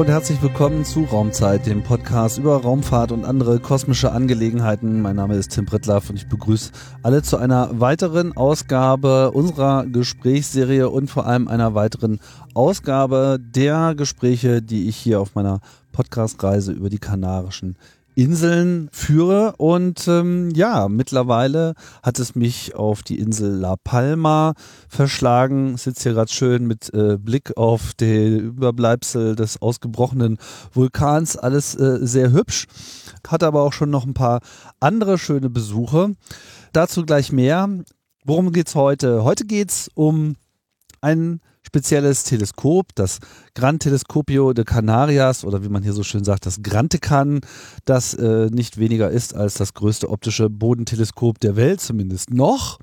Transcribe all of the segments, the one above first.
Und herzlich willkommen zu Raumzeit, dem Podcast über Raumfahrt und andere kosmische Angelegenheiten. Mein Name ist Tim Prittlaff und ich begrüße alle zu einer weiteren Ausgabe unserer Gesprächsserie und vor allem einer weiteren Ausgabe der Gespräche, die ich hier auf meiner Podcastreise über die Kanarischen Inseln führe. Und ähm, ja, mittlerweile hat es mich auf die Insel La Palma verschlagen. Ich sitze hier gerade schön mit äh, Blick auf die Überbleibsel des ausgebrochenen Vulkans. Alles äh, sehr hübsch. Hat aber auch schon noch ein paar andere schöne Besuche. Dazu gleich mehr. Worum geht's heute? Heute geht's um ein spezielles Teleskop, das Gran Telescopio de Canarias oder wie man hier so schön sagt, das Grantecan, das äh, nicht weniger ist als das größte optische Bodenteleskop der Welt, zumindest noch.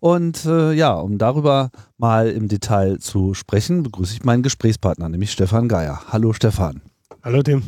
Und äh, ja, um darüber mal im Detail zu sprechen, begrüße ich meinen Gesprächspartner, nämlich Stefan Geier. Hallo Stefan. Hallo Tim.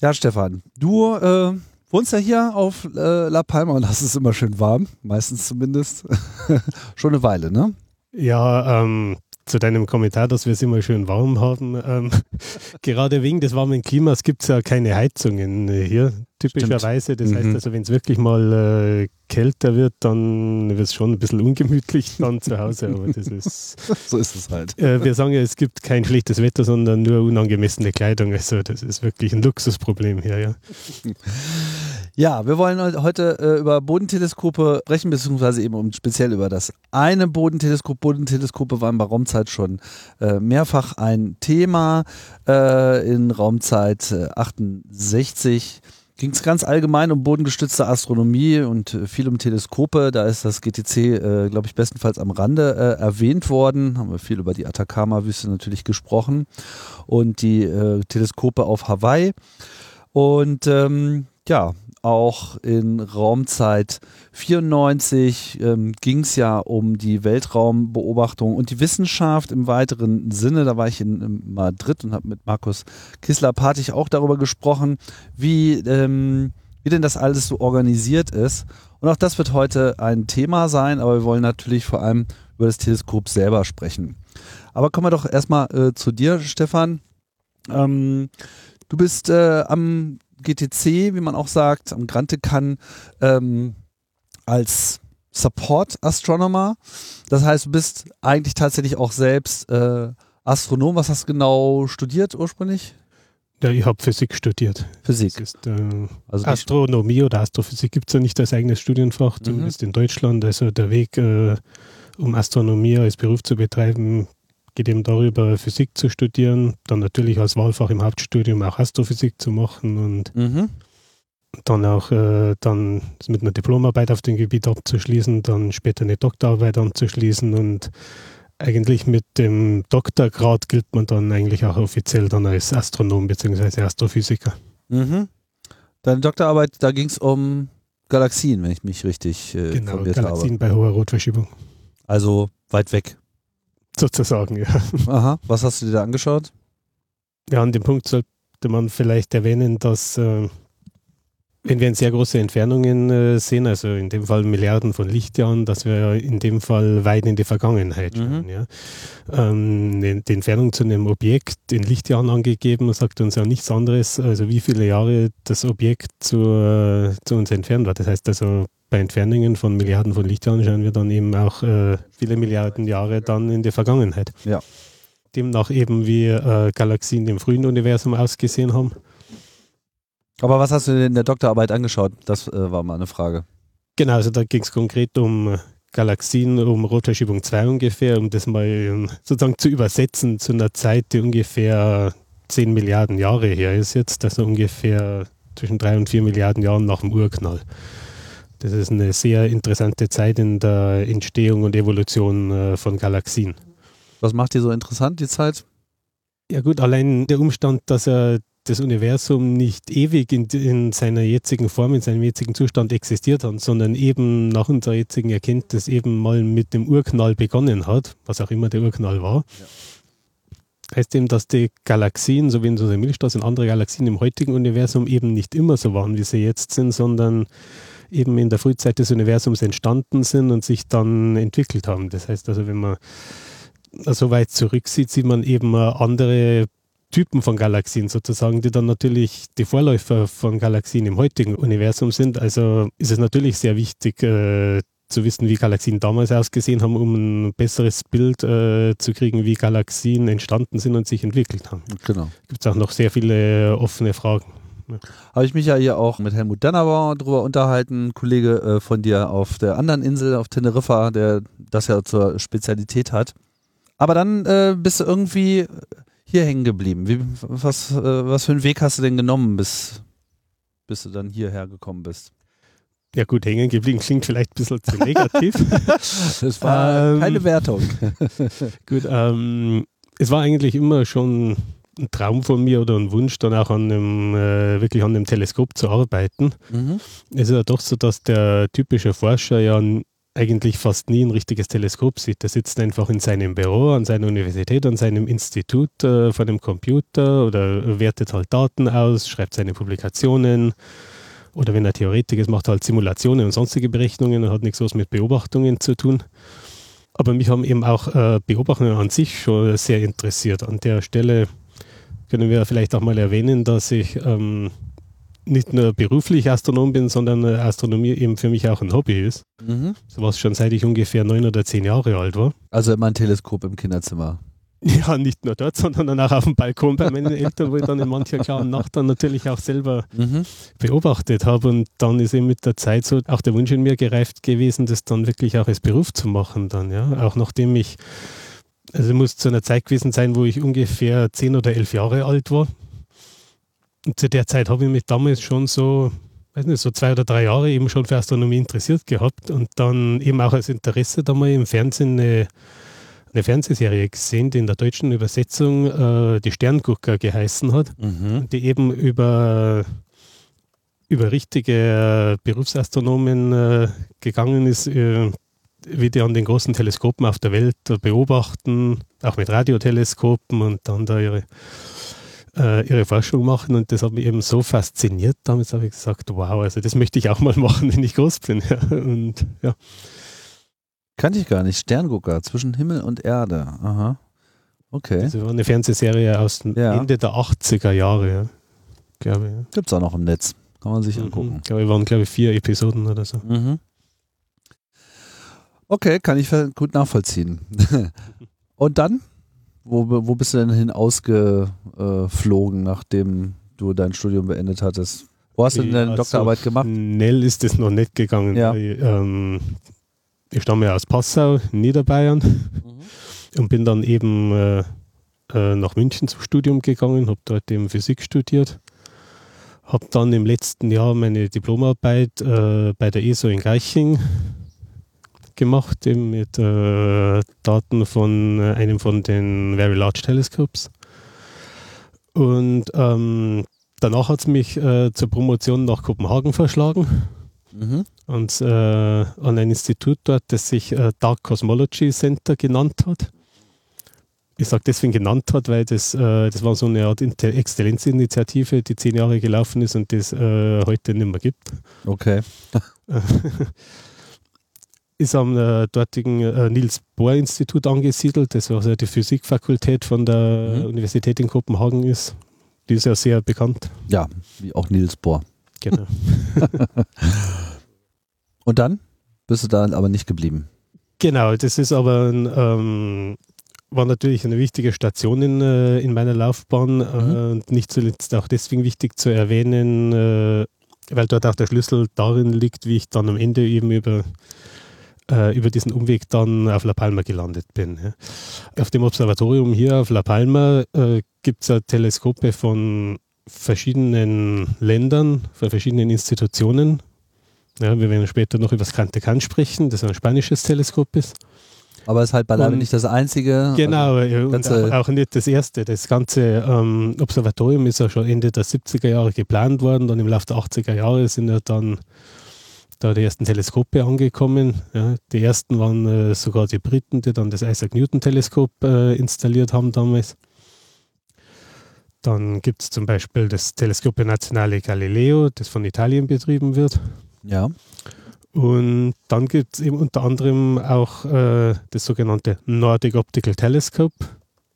Ja, Stefan, du äh, wohnst ja hier auf äh, La Palma und hast es immer schön warm, meistens zumindest. Schon eine Weile, ne? Ja, ähm, zu deinem Kommentar, dass wir es immer schön warm haben. Ähm, gerade wegen des warmen Klimas gibt es ja keine Heizungen hier, typischerweise. Das mhm. heißt also, wenn es wirklich mal äh, kälter wird, dann wird es schon ein bisschen ungemütlich dann zu Hause. Aber das ist. so ist es halt. Äh, wir sagen ja, es gibt kein schlechtes Wetter, sondern nur unangemessene Kleidung. Also, das ist wirklich ein Luxusproblem hier, ja. Ja, wir wollen heute äh, über Bodenteleskope sprechen, beziehungsweise eben um speziell über das eine Bodenteleskop. Bodenteleskope waren bei Raumzeit schon äh, mehrfach ein Thema. Äh, in Raumzeit 68 ging es ganz allgemein um bodengestützte Astronomie und äh, viel um Teleskope. Da ist das GTC, äh, glaube ich, bestenfalls am Rande äh, erwähnt worden. Haben wir viel über die Atacama-Wüste natürlich gesprochen und die Teleskope auf Hawaii. Und ähm, ja, auch in Raumzeit 94 ähm, ging es ja um die Weltraumbeobachtung und die Wissenschaft im weiteren Sinne. Da war ich in, in Madrid und habe mit Markus Kissler-Partig auch darüber gesprochen, wie, ähm, wie denn das alles so organisiert ist. Und auch das wird heute ein Thema sein, aber wir wollen natürlich vor allem über das Teleskop selber sprechen. Aber kommen wir doch erstmal äh, zu dir, Stefan. Ähm, du bist äh, am GTC, wie man auch sagt, am Grante kann ähm, als Support Astronomer. Das heißt, du bist eigentlich tatsächlich auch selbst äh, Astronom. Was hast du genau studiert ursprünglich? Ja, ich habe Physik studiert. Physik. Ist, äh, also Astronomie oder Astrophysik gibt es ja nicht als eigenes Studienfach, mhm. zumindest in Deutschland. Also der Weg, äh, um Astronomie als Beruf zu betreiben, geht eben darüber, Physik zu studieren, dann natürlich als Wahlfach im Hauptstudium auch Astrophysik zu machen und mhm. dann auch äh, dann mit einer Diplomarbeit auf dem Gebiet abzuschließen, dann später eine Doktorarbeit anzuschließen und eigentlich mit dem Doktorgrad gilt man dann eigentlich auch offiziell dann als Astronom bzw. Astrophysiker. Mhm. Deine Doktorarbeit, da ging es um Galaxien, wenn ich mich richtig äh, genau, Galaxien habe. bei hoher Rotverschiebung. Also weit weg sozusagen, ja. Aha, was hast du dir da angeschaut? Ja, an dem Punkt sollte man vielleicht erwähnen, dass äh, wenn wir in sehr große Entfernungen äh, sehen, also in dem Fall Milliarden von Lichtjahren, dass wir in dem Fall weit in die Vergangenheit mhm. schauen. Ja. Ähm, die Entfernung zu einem Objekt in Lichtjahren angegeben sagt uns ja nichts anderes, also wie viele Jahre das Objekt zu, äh, zu uns entfernt war. Das heißt also, bei Entfernungen von Milliarden von Lichtjahren schauen wir dann eben auch äh, viele Milliarden Jahre dann in die Vergangenheit. Ja. Demnach eben wie äh, Galaxien im frühen Universum ausgesehen haben. Aber was hast du in der Doktorarbeit angeschaut? Das äh, war mal eine Frage. Genau, also da ging es konkret um äh, Galaxien, um Rotverschiebung 2 ungefähr, um das mal ähm, sozusagen zu übersetzen zu einer Zeit, die ungefähr 10 Milliarden Jahre her ist jetzt, also ungefähr zwischen 3 und 4 Milliarden Jahren nach dem Urknall. Das ist eine sehr interessante Zeit in der Entstehung und Evolution äh, von Galaxien. Was macht die so interessant, die Zeit? Ja gut, allein der Umstand, dass er das Universum nicht ewig in, in, seiner jetzigen Form, in seinem jetzigen Zustand existiert hat, sondern eben nach unserer jetzigen Erkenntnis eben mal mit dem Urknall begonnen hat, was auch immer der Urknall war. Ja. Heißt eben, dass die Galaxien, so wie in unserer Milchstraße und andere Galaxien im heutigen Universum eben nicht immer so waren, wie sie jetzt sind, sondern eben in der Frühzeit des Universums entstanden sind und sich dann entwickelt haben. Das heißt also, wenn man so weit zurücksieht, sieht man eben andere Typen von Galaxien sozusagen, die dann natürlich die Vorläufer von Galaxien im heutigen Universum sind. Also ist es natürlich sehr wichtig äh, zu wissen, wie Galaxien damals ausgesehen haben, um ein besseres Bild äh, zu kriegen, wie Galaxien entstanden sind und sich entwickelt haben. Genau. Gibt es auch noch sehr viele offene Fragen. Habe ich mich ja hier auch mit Helmut Dannerbauer drüber unterhalten, Kollege äh, von dir auf der anderen Insel, auf Teneriffa, der das ja zur Spezialität hat. Aber dann äh, bist du irgendwie hier hängen geblieben? Wie, was, äh, was für einen Weg hast du denn genommen, bis, bis du dann hierher gekommen bist? Ja gut, hängen geblieben klingt vielleicht ein bisschen zu negativ. das war ähm, keine Wertung. gut, ähm, es war eigentlich immer schon ein Traum von mir oder ein Wunsch, dann auch an einem, äh, wirklich an einem Teleskop zu arbeiten. Mhm. Es ist ja doch so, dass der typische Forscher ja eigentlich fast nie ein richtiges Teleskop sieht. Der sitzt einfach in seinem Büro, an seiner Universität, an seinem Institut äh, vor dem Computer oder wertet halt Daten aus, schreibt seine Publikationen. Oder wenn er Theoretiker ist, macht er halt Simulationen und sonstige Berechnungen und hat nichts was mit Beobachtungen zu tun. Aber mich haben eben auch äh, Beobachtungen an sich schon sehr interessiert. An der Stelle können wir vielleicht auch mal erwähnen, dass ich ähm, nicht nur beruflich Astronom bin, sondern äh, Astronomie eben für mich auch ein Hobby ist. Mhm. So was schon seit ich ungefähr neun oder zehn Jahre alt war. Also immer ein Teleskop im Kinderzimmer. Ja, nicht nur dort, sondern dann auch auf dem Balkon bei meinen Eltern, wo ich dann in mancher klaren Nacht dann natürlich auch selber mhm. beobachtet habe. Und dann ist eben mit der Zeit so auch der Wunsch in mir gereift gewesen, das dann wirklich auch als Beruf zu machen dann, ja. Auch nachdem ich, also muss zu einer Zeit gewesen sein, wo ich ungefähr zehn oder elf Jahre alt war. Und zu der Zeit habe ich mich damals schon so, weiß nicht, so zwei oder drei Jahre eben schon für Astronomie interessiert gehabt und dann eben auch als Interesse da mal im Fernsehen eine, eine Fernsehserie gesehen, die in der deutschen Übersetzung äh, die Sterngucker geheißen hat, mhm. die eben über über richtige äh, Berufsastronomen äh, gegangen ist, äh, wie die an den großen Teleskopen auf der Welt beobachten, auch mit Radioteleskopen und dann da ihre äh, ihre Forschung machen und das hat mich eben so fasziniert. Damals habe ich gesagt, wow, also das möchte ich auch mal machen, wenn ich groß bin. Ja, und ja. Kannte ich gar nicht. Sterngucker zwischen Himmel und Erde. Aha. Okay. Das war eine Fernsehserie aus dem ja. Ende der 80er Jahre, ja. glaube ich. Ja. Gibt es auch noch im Netz. Kann man sich mhm. angucken. Ich glaube, waren, glaube ich, vier Episoden oder so. Mhm. Okay, kann ich gut nachvollziehen. und dann? Wo, wo bist du denn hin ausgeflogen, nachdem du dein Studium beendet hattest? Wo hast du denn deine also Doktorarbeit gemacht? Schnell ist es noch nicht gegangen. Ja. Ich, ähm, ich stamme ja aus Passau, Niederbayern mhm. und bin dann eben äh, äh, nach München zum Studium gegangen, habe dort eben Physik studiert. Habe dann im letzten Jahr meine Diplomarbeit äh, bei der ESO in Geiching gemacht, eben mit äh, Daten von äh, einem von den Very Large Telescopes. Und ähm, danach hat es mich äh, zur Promotion nach Kopenhagen verschlagen. Mhm. Und äh, an ein Institut dort, das sich äh, Dark Cosmology Center genannt hat. Ich sage deswegen genannt hat, weil das, äh, das war so eine Art Exzellenzinitiative, die zehn Jahre gelaufen ist und das heute nicht mehr gibt. Okay. ist am äh, dortigen äh, Niels Bohr Institut angesiedelt, das also die Physikfakultät von der mhm. Universität in Kopenhagen ist. Die ist ja sehr bekannt. Ja, wie auch Niels Bohr. Genau. Und dann bist du da aber nicht geblieben. Genau, das ist aber ein, ähm, war natürlich eine wichtige Station in, äh, in meiner Laufbahn mhm. und nicht zuletzt auch deswegen wichtig zu erwähnen, äh, weil dort auch der Schlüssel darin liegt, wie ich dann am Ende eben über äh, über diesen Umweg dann auf La Palma gelandet bin. Ja. Auf dem Observatorium hier auf La Palma äh, gibt es ja Teleskope von verschiedenen Ländern, von verschiedenen Institutionen. Ja, wir werden später noch über das Kante Can sprechen, das ein spanisches Teleskop ist. Aber es ist halt beileibe nicht das einzige. Genau, also und auch, auch, nicht das erste. Das ganze ähm, Observatorium ist ja schon Ende der 70er Jahre geplant worden. Dann im Laufe der 80er Jahre sind ja dann da die ersten Teleskope angekommen. Ja, die ersten waren äh, sogar die Briten, die dann das Isaac Newton Teleskop äh, installiert haben damals. Dann gibt es zum Beispiel das Telescope Nazionale Galileo, das von Italien betrieben wird. Ja. Und dann gibt es eben unter anderem auch äh, das sogenannte Nordic Optical Telescope.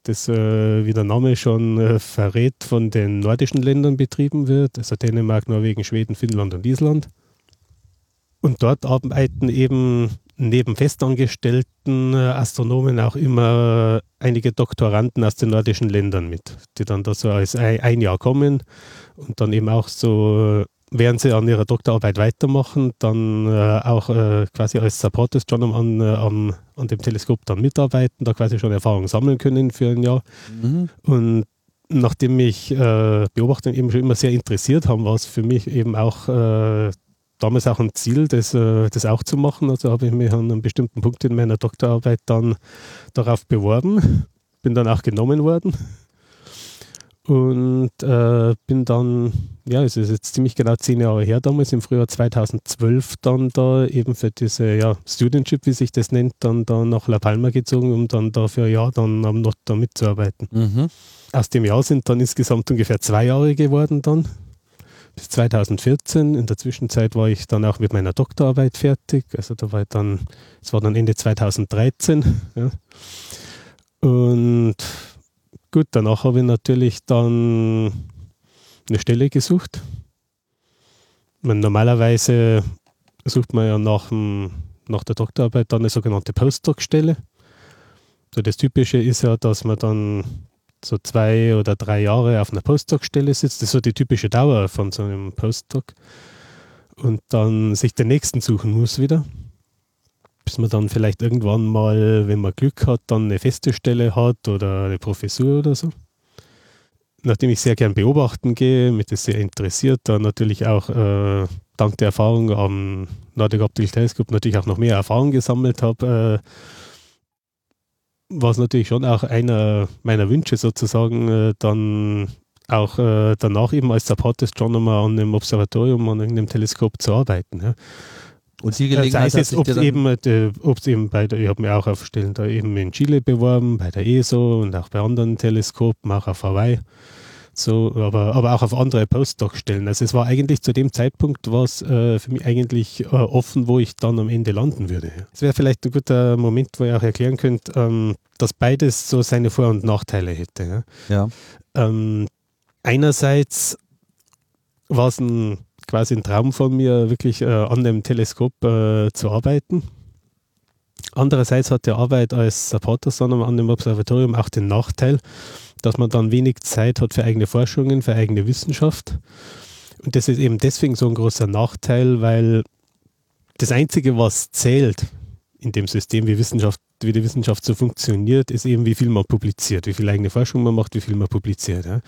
das, äh, wie der Name schon äh, verrät, von den nordischen Ländern betrieben wird, also Dänemark, Norwegen, Schweden, Finnland und Island. Und dort arbeiten eben neben festangestellten äh, Astronomen auch immer einige Doktoranden aus den nordischen Ländern mit, die dann da so als ein Jahr kommen und dann eben auch so während sie an ihrer Doktorarbeit weitermachen, dann äh, auch äh, quasi als Support Astronomer an, äh, an, an, dem Teleskop dann mitarbeiten, da quasi schon Erfahrung sammeln können für ein Jahr. Mhm. Und nachdem mich äh, Beobachtungen eben schon immer sehr interessiert haben, war es für mich eben auch äh, damals auch ein Ziel, das, äh, das auch zu machen. Also habe ich mich an einem bestimmten Punkt in meiner Doktorarbeit dann darauf beworben, bin dann auch genommen worden und äh, bin dann, ja, es ist jetzt ziemlich genau zehn Jahre her damals, im Frühjahr 2012 dann da eben für diese ja, Studentship, wie sich das nennt, dann da nach La Palma gezogen, um dann dafür ja dann am Not da mitzuarbeiten. Mhm. Aus dem Jahr sind dann insgesamt ungefähr zwei Jahre geworden dann, bis 2014. In der Zwischenzeit war ich dann auch mit meiner Doktorarbeit fertig, also da war ich dann, es war dann Ende 2013. Ja. Und Gut, danach habe ich natürlich dann eine Stelle gesucht. Meine, normalerweise sucht man ja nach, dem, nach der Doktorarbeit dann eine sogenannte Postdoc-Stelle. So das Typische ist ja, dass man dann so zwei oder drei Jahre auf einer Postdoc-Stelle sitzt. Das ist so die typische Dauer von so einem Postdoc. Und dann sich den nächsten suchen muss wieder bis man dann vielleicht irgendwann mal, wenn man Glück hat, dann eine feste Stelle hat oder eine Professur oder so. Nachdem ich sehr gern beobachten gehe, mich das sehr interessiert, dann natürlich auch äh, dank der Erfahrung am Nordic Optical Telescope natürlich auch noch mehr Erfahrung gesammelt habe, äh, war es natürlich schon auch einer meiner Wünsche sozusagen, äh, dann auch äh, danach eben als Support Astronomer an einem Observatorium, an irgendeinem Teleskop zu arbeiten. Ja. Und die Gelegenheit das heißt, ob es eben, äh, eben bei der, ich habe mich auch auf Stellen da eben in Chile beworben, bei der ESO und auch bei anderen Teleskopen, auch auf Hawaii. So, aber, aber auch auf andere Postdoc-Stellen. Also es war eigentlich zu dem Zeitpunkt was äh, für mich eigentlich äh, offen, wo ich dann am Ende landen würde. Es wäre vielleicht ein guter Moment, wo ihr auch erklären könnt, ähm, dass beides so seine Vor- und Nachteile hätte. Ja. ja. Ähm, einerseits war es ein quasi ein Traum von mir, wirklich äh, an dem Teleskop äh, zu arbeiten. Andererseits hat die Arbeit als Supporter-Astronomer an dem Observatorium auch den Nachteil, dass man dann wenig Zeit hat für eigene Forschungen, für eigene Wissenschaft. Und das ist eben deswegen so ein großer Nachteil, weil das Einzige, was zählt in dem System, wie, Wissenschaft, wie die Wissenschaft so funktioniert, ist eben, wie viel man publiziert, wie viel eigene Forschung man macht, wie viel man publiziert. Ja.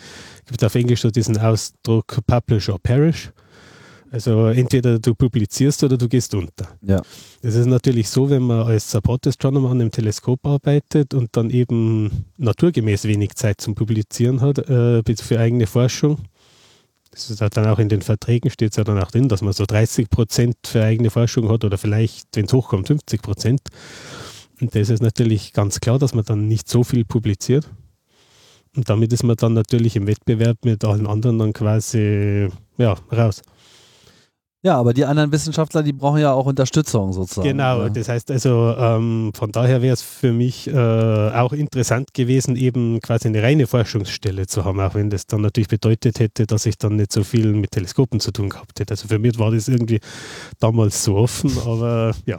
Es gibt auf Englisch so diesen Ausdruck Publish or Perish. Also entweder du publizierst oder du gehst unter. Ja. Es ist natürlich so, wenn man als Support Astronomer an einem Teleskop arbeitet und dann eben naturgemäß wenig Zeit zum Publizieren hat äh, für eigene Forschung. Das ist dann auch in den Verträgen steht es ja dann auch drin, dass man so 30 Prozent für eigene Forschung hat oder vielleicht, wenn es hochkommt, 50 Prozent. Und das ist natürlich ganz klar, dass man dann nicht so viel publiziert. Und damit ist man dann natürlich im Wettbewerb mit allen anderen dann quasi ja, raus. Ja, aber die anderen Wissenschaftler, die brauchen ja auch Unterstützung sozusagen. Genau, ja. das heißt also, ähm, von daher wäre es für mich äh, auch interessant gewesen, eben quasi eine reine Forschungsstelle zu haben, auch wenn das dann natürlich bedeutet hätte, dass ich dann nicht so viel mit Teleskopen zu tun gehabt hätte. Also für mich war das irgendwie damals so offen, aber ja.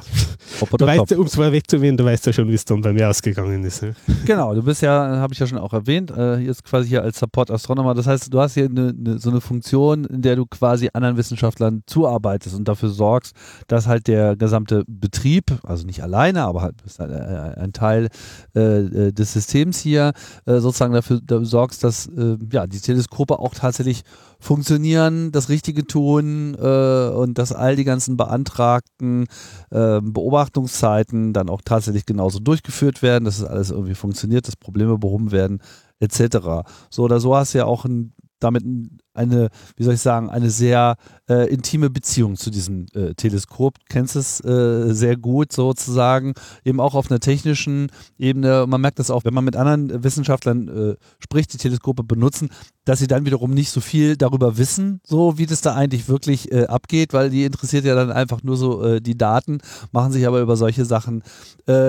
um es mal wegzuwählen, du weißt ja schon, wie es dann bei mir ausgegangen ist. Ne? Genau, du bist ja, habe ich ja schon auch erwähnt, äh, jetzt quasi hier als Support-Astronomer. Das heißt, du hast hier eine, eine, so eine Funktion, in der du quasi anderen Wissenschaftlern zuarbeitest zuarbeitest und dafür sorgst, dass halt der gesamte Betrieb, also nicht alleine, aber halt ein, äh, ein Teil äh, äh, des Systems hier, äh, sozusagen dafür, dafür sorgst, dass äh, ja, die Teleskope auch tatsächlich funktionieren, das Richtige tun äh, und dass all die ganzen beantragten Beobachtungszeiten dann auch tatsächlich genauso durchgeführt werden, dass es alles irgendwie funktioniert, dass Probleme behoben werden etc. So oder so hast du ja auch ein damit eine, wie soll ich sagen, eine sehr äh, intime Beziehung zu diesem äh, Teleskop. Kennst es äh, sehr gut sozusagen, eben auch auf einer technischen Ebene. Man merkt das auch, wenn man mit anderen Wissenschaftlern äh, spricht, die Teleskope benutzen, dass sie dann wiederum nicht so viel darüber wissen, so wie das da eigentlich wirklich äh, abgeht, weil die interessiert ja dann einfach nur so äh, die Daten, machen sich aber über solche Sachen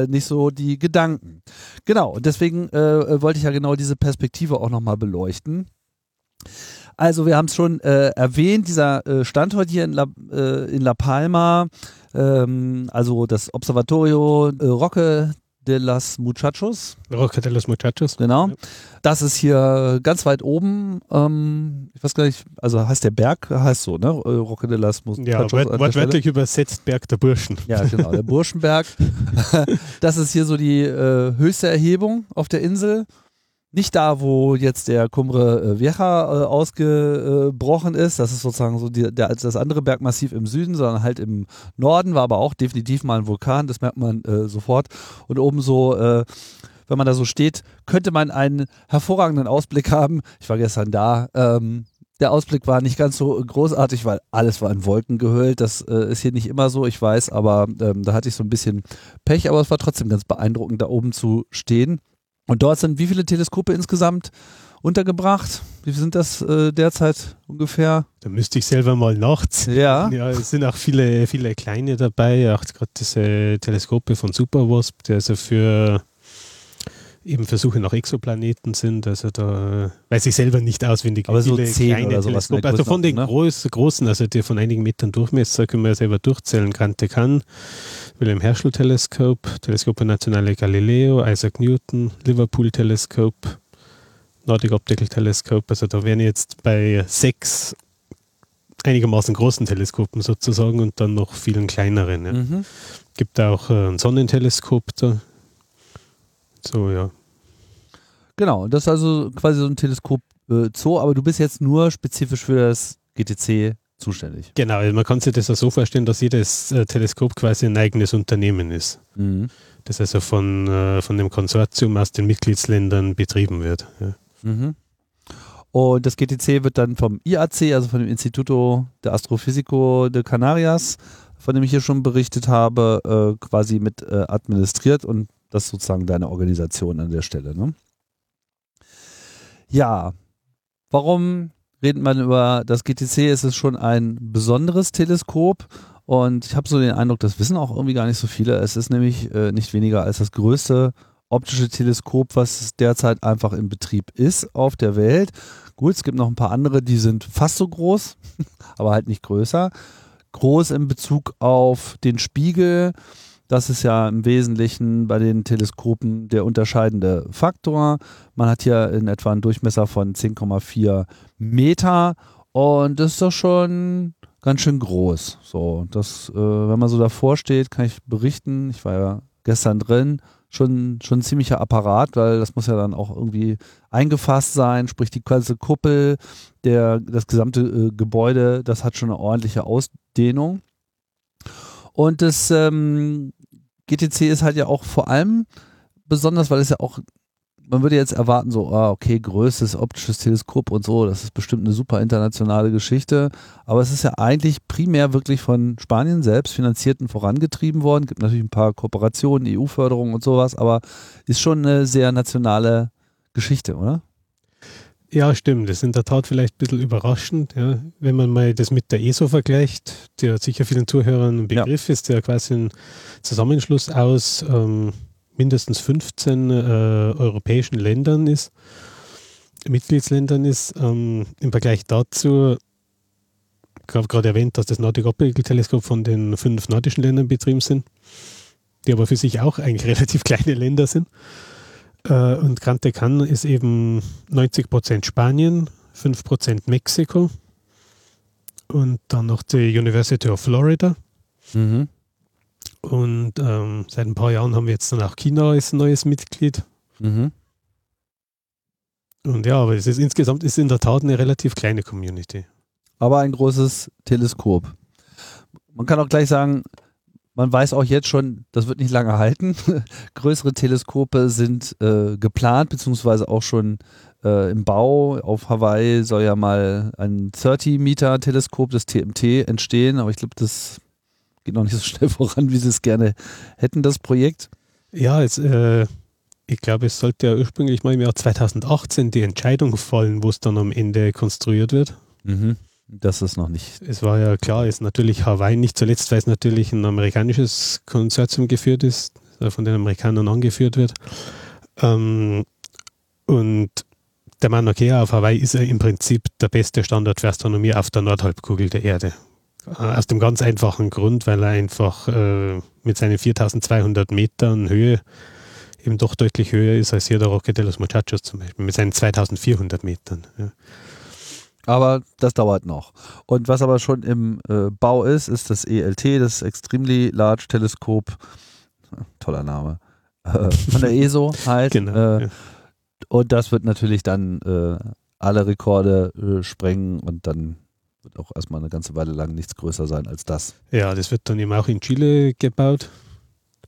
nicht so die Gedanken. Genau, und deswegen wollte ich ja genau diese Perspektive auch nochmal beleuchten. Also wir haben es schon äh, erwähnt, dieser äh, Standort hier in La, äh, in La Palma, ähm, also das Observatorio äh, Roque de las Muchachos. Roque de los Muchachos. Genau. Ja. Das ist hier ganz weit oben. Ähm, ich weiß gar nicht, also heißt der Berg, heißt so, ne? Äh, Roque de las Muchachos. Ja, wortwörtlich übersetzt Berg der Burschen. Ja, genau, der Burschenberg. das ist hier so die äh, höchste Erhebung auf der Insel nicht da, wo jetzt der Cumbre äh, Vieja äh, ausgebrochen ist. Das ist sozusagen so die, der, das andere Bergmassiv im Süden, sondern halt im Norden, war aber auch definitiv mal ein Vulkan, das merkt man äh, sofort. Und oben so, äh, wenn man da so steht, könnte man einen hervorragenden Ausblick haben. Ich war gestern da. Ähm, der Ausblick war nicht ganz so großartig, weil alles war in Wolken gehüllt. Das äh, ist hier nicht immer so, ich weiß, aber ähm, da hatte ich so ein bisschen Pech, aber es war trotzdem ganz beeindruckend, da oben zu stehen. Und dort sind wie viele Teleskope insgesamt untergebracht? Wie sind das äh, derzeit ungefähr? Da müsste ich selber mal nachts. Ja. Ja, es sind auch viele, viele kleine dabei, auch gerade diese Teleskope von SuperWasp, die also für eben Versuche nach Exoplaneten sind. Also da weiß ich selber nicht auswendig. Aber so zehn oder sowas. Also von den ne? groß, großen, also die von einigen Metern Durchmesser, können wir selber durchzählen. Grante Kann, Wilhelm Herschel Teleskop, Telescope Nazionale Galileo, Isaac Newton, Liverpool Teleskop, Nordic Optical Telescope. Also da wären jetzt bei sechs einigermaßen großen Teleskopen sozusagen und dann noch vielen kleineren. Ja. Mhm. Gibt auch äh, ein Sonnenteleskop da, so, ja. Genau, das ist also quasi so ein Teleskop äh, Zoo, aber du bist jetzt nur spezifisch für das GTC zuständig. Genau, also man kann sich das auch so vorstellen, dass jedes äh, Teleskop quasi ein eigenes Unternehmen ist. Mhm. Das also von, äh, von dem Konsortium aus den Mitgliedsländern betrieben wird. Ja. Mhm. Und das GTC wird dann vom IAC, also von dem Instituto de Astrofísico de Canarias, von dem ich hier schon berichtet habe, äh, quasi mit äh, administriert und das ist sozusagen deine Organisation an der Stelle. Ne? Ja, warum redet man über das GTC? Es ist schon ein besonderes Teleskop und ich habe so den Eindruck, das wissen auch irgendwie gar nicht so viele. Es ist nämlich äh, nicht weniger als das größte optische Teleskop, was derzeit einfach in Betrieb ist auf der Welt. Gut, es gibt noch ein paar andere, die sind fast so groß, aber halt nicht größer. Groß in Bezug auf den Spiegel, das ist ja im Wesentlichen bei den Teleskopen der unterscheidende Faktor. Man hat hier in etwa einen Durchmesser von 10,4 Meter und das ist doch schon ganz schön groß. So, das, äh, wenn man so davor steht, kann ich berichten. Ich war ja gestern drin. Schon, schon ein ziemlicher Apparat, weil das muss ja dann auch irgendwie eingefasst sein, sprich die ganze Kuppel, der, das gesamte äh, Gebäude, das hat schon eine ordentliche Ausdehnung. Und das ähm, GTC ist halt ja auch vor allem besonders, weil es ja auch, man würde jetzt erwarten, so, ah, okay, größtes optisches Teleskop und so, das ist bestimmt eine super internationale Geschichte. Aber es ist ja eigentlich primär wirklich von Spanien selbst finanziert und vorangetrieben worden. Gibt natürlich ein paar Kooperationen, EU-Förderung und sowas, aber ist schon eine sehr nationale Geschichte, oder? Ja, stimmt. Das ist in der Tat vielleicht ein bisschen überraschend, ja. wenn man mal das mit der ESO vergleicht, der sicher vielen Zuhörern ein Begriff ja. ist, der quasi ein Zusammenschluss aus ähm, mindestens 15 äh, europäischen Ländern ist, Mitgliedsländern ist. Ähm, Im Vergleich dazu, ich habe gerade erwähnt, dass das Nordic Optical Teleskop von den fünf nordischen Ländern betrieben sind, die aber für sich auch eigentlich relativ kleine Länder sind. Äh, und Grande Can ist eben 90% Spanien, 5% Mexiko und dann noch die University of Florida. Mhm. Und ähm, seit ein paar Jahren haben wir jetzt dann auch China als neues Mitglied. Mhm. Und ja, aber es ist insgesamt ist in der Tat eine relativ kleine Community. Aber ein großes Teleskop. Man kann auch gleich sagen, man weiß auch jetzt schon, das wird nicht lange halten. Größere Teleskope sind äh, geplant, beziehungsweise auch schon äh, im Bau. Auf Hawaii soll ja mal ein 30-Meter-Teleskop, das TMT, entstehen, aber ich glaube, das geht noch nicht so schnell voran, wie sie es gerne hätten, das Projekt. Ja, jetzt, äh, ich glaube, es sollte ja ursprünglich mal im Jahr 2018 die Entscheidung fallen, wo es dann am Ende konstruiert wird. Mhm. Das ist noch nicht. Es war ja klar, ist natürlich Hawaii nicht zuletzt, weil es natürlich ein amerikanisches Konsortium geführt ist, äh, von den Amerikanern angeführt wird. Ähm, und der Mauna auf Hawaii ist ja im Prinzip der beste Standort für Astronomie auf der Nordhalbkugel der Erde. Äh, aus dem ganz einfachen Grund, weil er einfach äh, mit seinen 4200 Metern Höhe eben doch deutlich höher ist als hier der Roque de los Muchachos zum Beispiel, mit seinen 2400 Metern. Ja. Aber das dauert noch. Und was aber schon im äh, Bau ist, ist das ELT, das Extremely Large Teleskop. Toller Name. Äh, von der ESO halt. Genau, äh, ja. Und das wird natürlich dann äh, alle Rekorde äh, sprengen und dann wird auch erstmal eine ganze Weile lang nichts größer sein als das. Ja, das wird dann eben auch in Chile gebaut.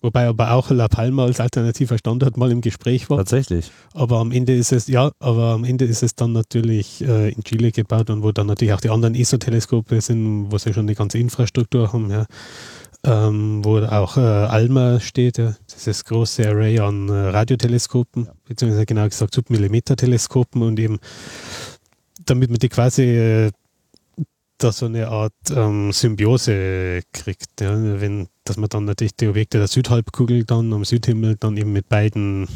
Wobei aber auch La Palma als alternativer Standort mal im Gespräch war. Tatsächlich. Aber am Ende ist es, ja, aber am Ende ist es dann natürlich äh, in Chile gebaut und wo dann natürlich auch die anderen ESO-Teleskope sind, wo sie schon die ganze Infrastruktur haben, ja. Ähm, wo auch äh, ALMA steht, ja, dieses große Array an äh, Radioteleskopen, ja. beziehungsweise genau gesagt Submillimeter-Teleskopen und eben damit man die quasi äh, da so eine Art ähm, Symbiose kriegt. Ja? Wenn, dass man dann natürlich die Objekte der Südhalbkugel dann am Südhimmel dann eben mit beiden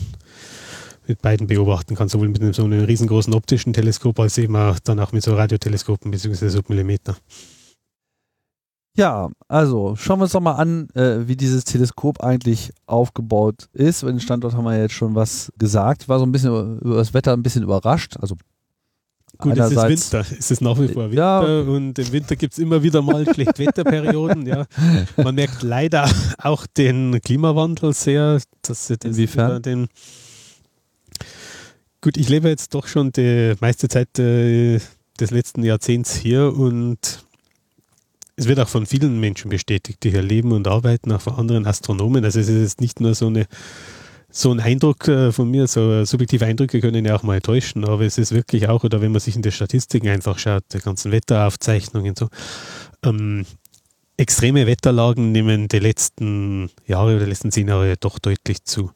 mit beiden beobachten kann, sowohl mit so einem riesengroßen optischen Teleskop als eben auch dann auch mit so Radioteleskopen bzw. Submillimeter. Ja, also schauen wir uns doch mal an, äh, wie dieses Teleskop eigentlich aufgebaut ist. Über den Standort haben wir jetzt schon was gesagt. Ich war so ein bisschen über das Wetter ein bisschen überrascht. Also Gut, es ist Winter, es ist nach wie vor Winter ja. und im Winter gibt es immer wieder mal Schlechtwetterperioden. ja. Man merkt leider auch den Klimawandel sehr. Dass Inwiefern? Den Gut, ich lebe jetzt doch schon die meiste Zeit äh, des letzten Jahrzehnts hier und es wird auch von vielen Menschen bestätigt, die hier leben und arbeiten, auch von anderen Astronomen. Also es ist jetzt nicht nur so eine so ein Eindruck äh, von mir, so subjektive Eindrücke können ja auch mal täuschen, aber es ist wirklich auch, oder wenn man sich in die Statistiken einfach schaut, die ganzen Wetteraufzeichnungen so, ähm, extreme Wetterlagen nehmen die letzten Jahre oder die letzten zehn Jahre doch deutlich zu.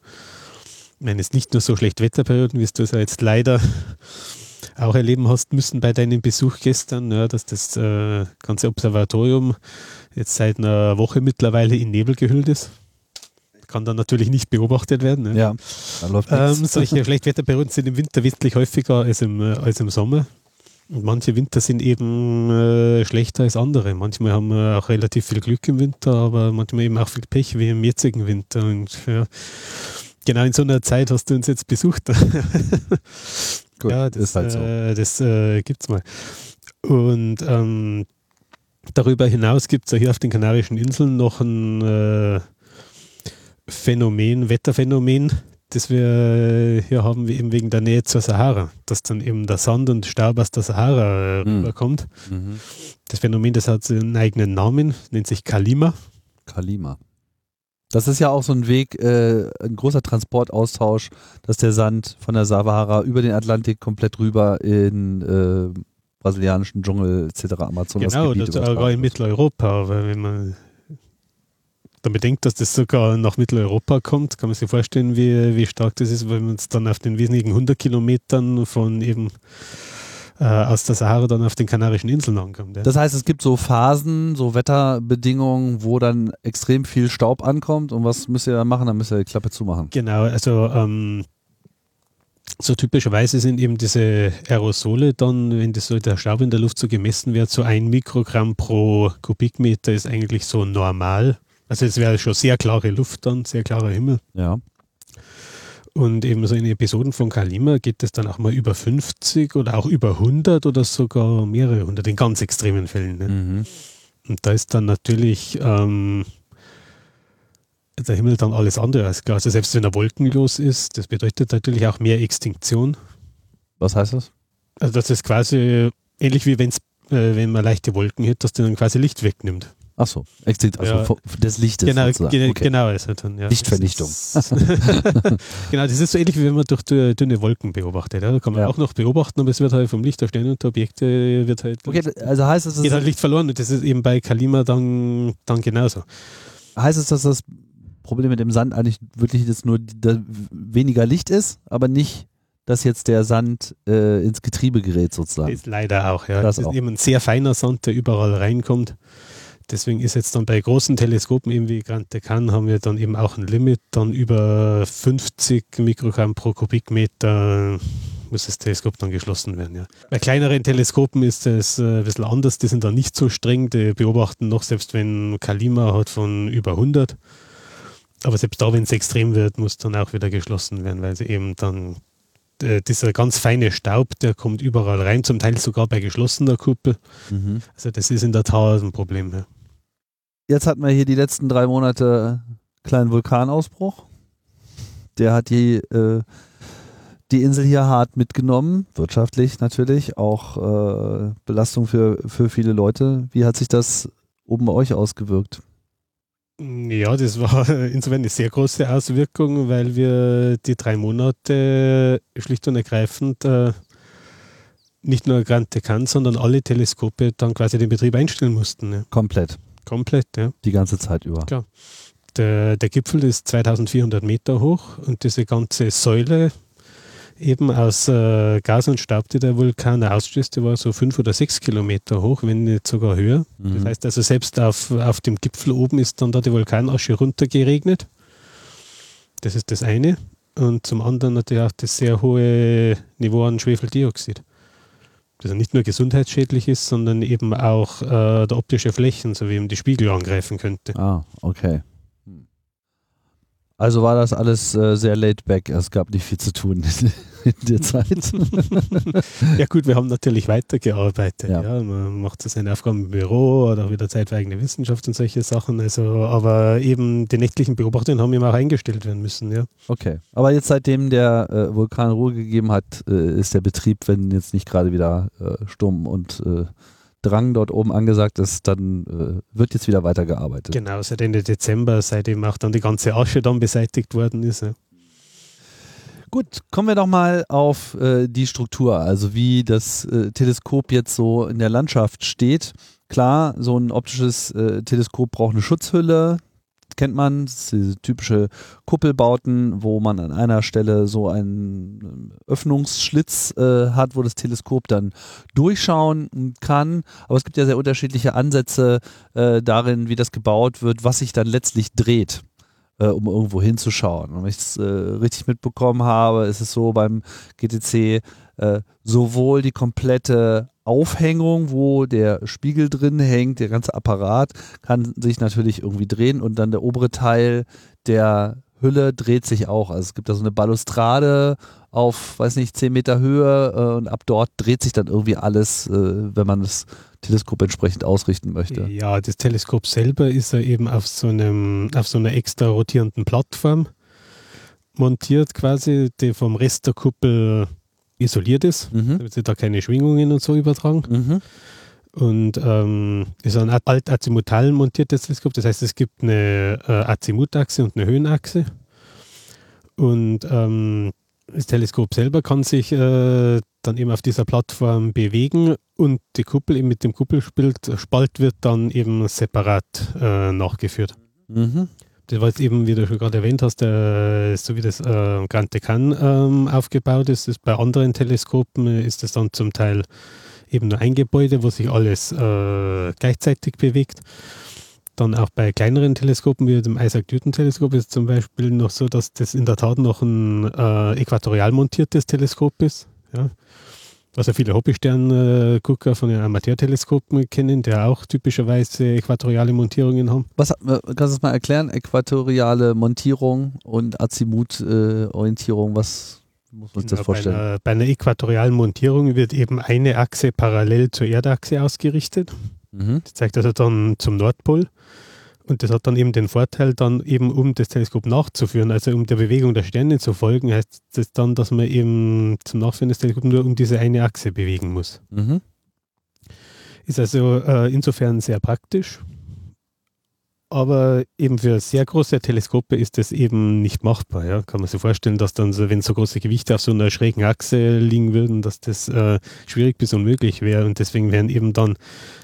Ich meine, es ist nicht nur so schlecht Wetterperioden, wie du es ja jetzt leider auch erleben hast müssen bei deinem Besuch gestern, ja, dass das äh, ganze Observatorium jetzt seit einer Woche mittlerweile in Nebel gehüllt ist kann dann natürlich nicht beobachtet werden. Ne? Ja, da läuft ähm, Solche Schlechtwetterperioden sind im Winter wesentlich häufiger als im, äh, als im Sommer. Und manche Winter sind eben äh, schlechter als andere. Manchmal haben wir auch relativ viel Glück im Winter, aber manchmal eben auch viel Pech, wie im jetzigen Winter. Und ja, genau in so einer Zeit hast du uns jetzt besucht. Gut, ja, das, ist halt so. Äh, das äh, es mal. Und ähm, darüber hinaus gibt es ja hier auf den Kanarischen Inseln noch ein äh, Phänomen, Wetterphänomen, das wir hier haben, wie eben wegen der Nähe zur Sahara, dass dann eben der Sand und Staub aus der Sahara mhm. rüberkommt. Mhm. Das Phänomen, das hat einen eigenen Namen, nennt sich Kalima. Kalima. Das ist ja auch so ein Weg, äh, ein großer Transportaustausch, dass der Sand von der Sahara über den Atlantik komplett rüber in äh, brasilianischen Dschungel etc. Amazonas Genau, das sogar in Mitteleuropa, weil wenn man dann bedenkt, dass das sogar nach Mitteleuropa kommt, kann man sich vorstellen, wie, wie stark das ist, wenn man es dann auf den wesentlichen 100 Kilometern von eben äh, aus der Sahara dann auf den Kanarischen Inseln ankommt. Ja. Das heißt, es gibt so Phasen, so Wetterbedingungen, wo dann extrem viel Staub ankommt und was müsst ihr dann machen? Dann müsst ihr die Klappe zumachen. Genau, also ähm, so typischerweise sind eben diese Aerosole dann, wenn das so der Staub in der Luft so gemessen wird, so ein Mikrogramm pro Kubikmeter ist eigentlich so normal. Also es wäre schon sehr klare Luft dann, sehr klarer Himmel. Ja. Und eben so in Episoden von Kalima geht es dann auch mal über 50 oder auch über 100 oder sogar mehrere hundert in ganz extremen Fällen. Ne? Mhm. Und da ist dann natürlich ähm, der Himmel dann alles andere als klar. Also selbst wenn er wolkenlos ist, das bedeutet natürlich auch mehr Extinktion. Was heißt das? Also das ist quasi ähnlich wie wenn's, äh, wenn man leichte Wolken hat, dass der dann quasi Licht wegnimmt. Ach so, exakt, also Ja. des Lichtes Genau, sozusagen. ge okay. genau ist halt dann, ja. Lichtvernichtung. Genau, das ist so ähnlich wie wenn man durch dü- dünne Wolken beobachtet. Ja. Da kann man Ja. auch noch beobachten, aber es wird halt vom Licht der Sterne und der Objekte wird halt, Okay, also heißt es, geht halt Licht verloren und das ist eben bei Kalima dann, dann genauso. heißt es, dass das Problem mit dem Sand eigentlich wirklich jetzt nur weniger Licht ist, aber nicht, dass jetzt der Sand äh, ins Getriebe gerät sozusagen. Ist leider auch, ja. Das Das, ist auch. eben ein sehr feiner Sand, der überall reinkommt. Deswegen ist jetzt dann bei großen Teleskopen, eben wie Grand Decan, haben wir dann eben auch ein Limit, dann über 50 Mikrogramm pro Kubikmeter muss das Teleskop dann geschlossen werden. Ja. Bei kleineren Teleskopen ist es äh, ein bisschen anders, die sind dann nicht so streng, die beobachten noch, selbst wenn Kalima hat von über 100. Aber selbst da, wenn es extrem wird, muss dann auch wieder geschlossen werden, weil sie eben dann äh, dieser ganz feine Staub, der kommt überall rein, zum Teil sogar bei geschlossener Kuppel. Mhm. Also das ist in der Tat ein Problem. Ja. Jetzt hatten wir hier die letzten drei Monate kleinen Vulkanausbruch. Der hat die, äh, die Insel hier hart mitgenommen, wirtschaftlich natürlich, auch äh, Belastung für, für viele Leute. Wie hat sich das oben bei euch ausgewirkt? Ja, das war insofern eine sehr große Auswirkung, weil wir die drei Monate schlicht und ergreifend äh, nicht nur Grand Decan, sondern alle Teleskope dann quasi den Betrieb einstellen mussten. Ja. Komplett, Komplett, ja. die ganze Zeit über. Klar. Der, der Gipfel ist 2400 Meter hoch und diese ganze Säule eben aus äh, Gas und Staub, die der Vulkan ausstößt, die war so fünf oder sechs Kilometer hoch, wenn nicht sogar höher. Das Mhm. heißt also, selbst auf, auf dem Gipfel oben ist dann da die Vulkanasche runtergeregnet. Das ist das eine. Und zum anderen natürlich auch das sehr hohe Niveau an Schwefeldioxid. Das nicht nur gesundheitsschädlich ist, sondern eben auch äh, der optische Flächen sowie eben die Spiegel angreifen könnte. Ah, okay. Also war das alles äh, sehr laid back. Es gab nicht viel zu tun in der Zeit. Ja gut, wir haben natürlich weitergearbeitet. Ja. Ja. Man macht so seine Aufgaben im Büro oder wieder Zeit für eigene Wissenschaft und solche Sachen. Also, aber eben die nächtlichen Beobachtungen haben eben auch eingestellt werden müssen. Ja. Okay. Aber jetzt seitdem der äh, Vulkan Ruhe gegeben hat, äh, ist der Betrieb, wenn jetzt nicht gerade wieder äh, Sturm und äh, Drang dort oben angesagt ist, dann äh, wird jetzt wieder weitergearbeitet. Genau, seit Ende Dezember, seitdem auch dann die ganze Asche dann beseitigt worden ist. Ja. Gut, kommen wir doch mal auf äh, die Struktur, also wie das äh, Teleskop jetzt so in der Landschaft steht. Klar, so ein optisches äh, Teleskop braucht eine Schutzhülle, kennt man, diese typische Kuppelbauten, wo man an einer Stelle so einen ähm, Öffnungsschlitz äh, hat, wo das Teleskop dann durchschauen kann. Aber es gibt ja sehr unterschiedliche Ansätze äh, darin, wie das gebaut wird, was sich dann letztlich dreht äh, um irgendwo hinzuschauen. Und wenn ich es äh, richtig mitbekommen habe, ist es so beim GTC äh, sowohl die komplette Aufhängung, wo der Spiegel drin hängt, der ganze Apparat kann sich natürlich irgendwie drehen und dann der obere Teil der Hülle dreht sich auch. Also es gibt da so eine Balustrade auf, weiß nicht, 10 Meter Höhe äh, und ab dort dreht sich dann irgendwie alles, äh, wenn man das Teleskop entsprechend ausrichten möchte. ja, das Teleskop selber ist ja eben auf so, einem, auf so einer extra rotierenden Plattform montiert quasi, die vom Rest der Kuppel isoliert ist, Mhm. damit sie da keine Schwingungen und so übertragen. Mhm. Und ähm, ist ein alt azimutal montiertes Teleskop. Das heißt, es gibt eine äh, Azimutachse und eine Höhenachse. Und ähm, das Teleskop selber kann sich äh, dann eben auf dieser Plattform bewegen und die Kuppel eben mit dem Kuppelspalt Spalt wird dann eben separat äh, nachgeführt. Mhm. Das war jetzt eben, wie du schon gerade erwähnt hast, äh, so wie das äh, Grand Decan ähm, aufgebaut ist, ist. Bei anderen Teleskopen äh, ist es dann zum Teil eben nur ein Gebäude, wo sich alles äh, gleichzeitig bewegt. Dann auch bei kleineren Teleskopen wie dem Isaac Newton Teleskop ist zum Beispiel noch so, dass das in der Tat noch ein äh, äquatorial montiertes Teleskop ist. Ja. Was ja viele Hobbysterngucker von den Amateurteleskopen kennen, der auch typischerweise äquatoriale Montierungen haben. Was, äh, kannst du das mal erklären? Äquatoriale Montierung und Azimut-Orientierung, was muss man sich das Genau, vorstellen? Bei einer, bei einer äquatorialen Montierung wird eben eine Achse parallel zur Erdachse ausgerichtet. Mhm. Das zeigt also dann zum Nordpol. Und das hat dann eben den Vorteil, dann eben um das Teleskop nachzuführen, also um der Bewegung der Sterne zu folgen, heißt das dann, dass man eben zum Nachführen des Teleskops nur um diese eine Achse bewegen muss. Mhm. Ist also äh, insofern sehr praktisch. Aber eben für sehr große Teleskope ist das eben nicht machbar. Ja? Kann man sich vorstellen, dass dann, so, wenn so große Gewichte auf so einer schrägen Achse liegen würden, dass das äh, schwierig bis unmöglich wäre. Und deswegen werden eben dann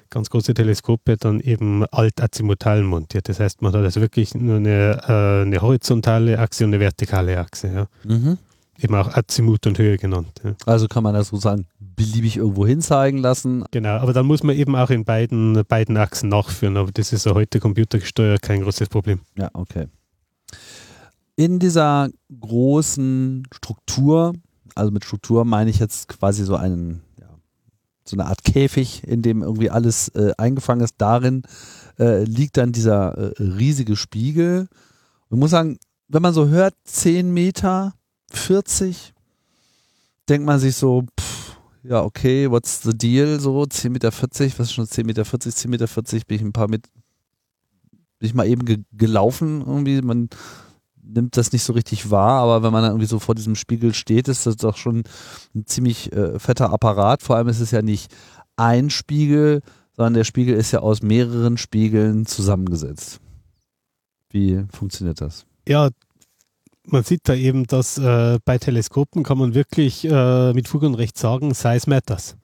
ganz große Teleskope dann eben alt-azimutal montiert. Das heißt, man hat also wirklich nur eine, äh, eine horizontale Achse und eine vertikale Achse. Ja? Mhm. Eben auch Azimut und Höhe genannt. Ja. Also kann man das sozusagen beliebig irgendwo hinzeigen lassen. Genau, aber dann muss man eben auch in beiden, beiden Achsen nachführen. Aber das ist ja heute computergesteuert kein großes Problem. Ja, okay. In dieser großen Struktur, also mit Struktur meine ich jetzt quasi so einen, ja, so eine Art Käfig, in dem irgendwie alles äh, eingefangen ist. Darin äh, liegt dann dieser äh, riesige Spiegel. Man muss sagen, wenn man so hört, 10 Meter, 40, denkt man sich so, pff, ja, okay, what's the deal? So 10,40 Meter, was ist schon 10,40 Meter? 10,40 Meter bin ich ein paar mit, bin ich mal eben ge gelaufen irgendwie. Man nimmt das nicht so richtig wahr, aber wenn man dann irgendwie so vor diesem Spiegel steht, ist das doch schon ein ziemlich äh, fetter Apparat. Vor allem ist es ja nicht ein Spiegel, sondern der Spiegel ist ja aus mehreren Spiegeln zusammengesetzt. Wie funktioniert das? Ja, man sieht da eben, dass äh, bei Teleskopen kann man wirklich äh, mit Fug und Recht sagen, Size matters.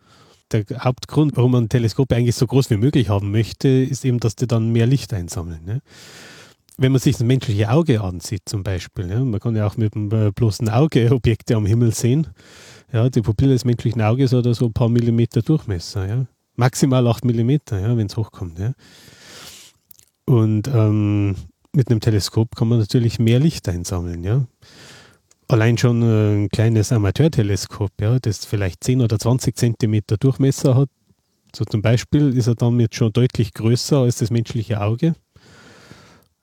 Der Hauptgrund, warum man Teleskope eigentlich so groß wie möglich haben möchte, ist eben, dass die dann mehr Licht einsammeln. Ne? Wenn man sich das menschliche Auge ansieht zum Beispiel, ja, man kann ja auch mit dem äh, bloßen Auge Objekte am Himmel sehen. Ja, die Pupille des menschlichen Auges hat so ein paar Millimeter Durchmesser. Ja? Maximal 8 Millimeter, ja, wenn es hochkommt. Ja? Und ähm, mit einem Teleskop kann man natürlich mehr Licht einsammeln, ja. Allein schon äh, ein kleines Amateurteleskop, ja, das vielleicht 10 oder 20 Zentimeter Durchmesser hat. So zum Beispiel ist er damit schon deutlich größer als das menschliche Auge.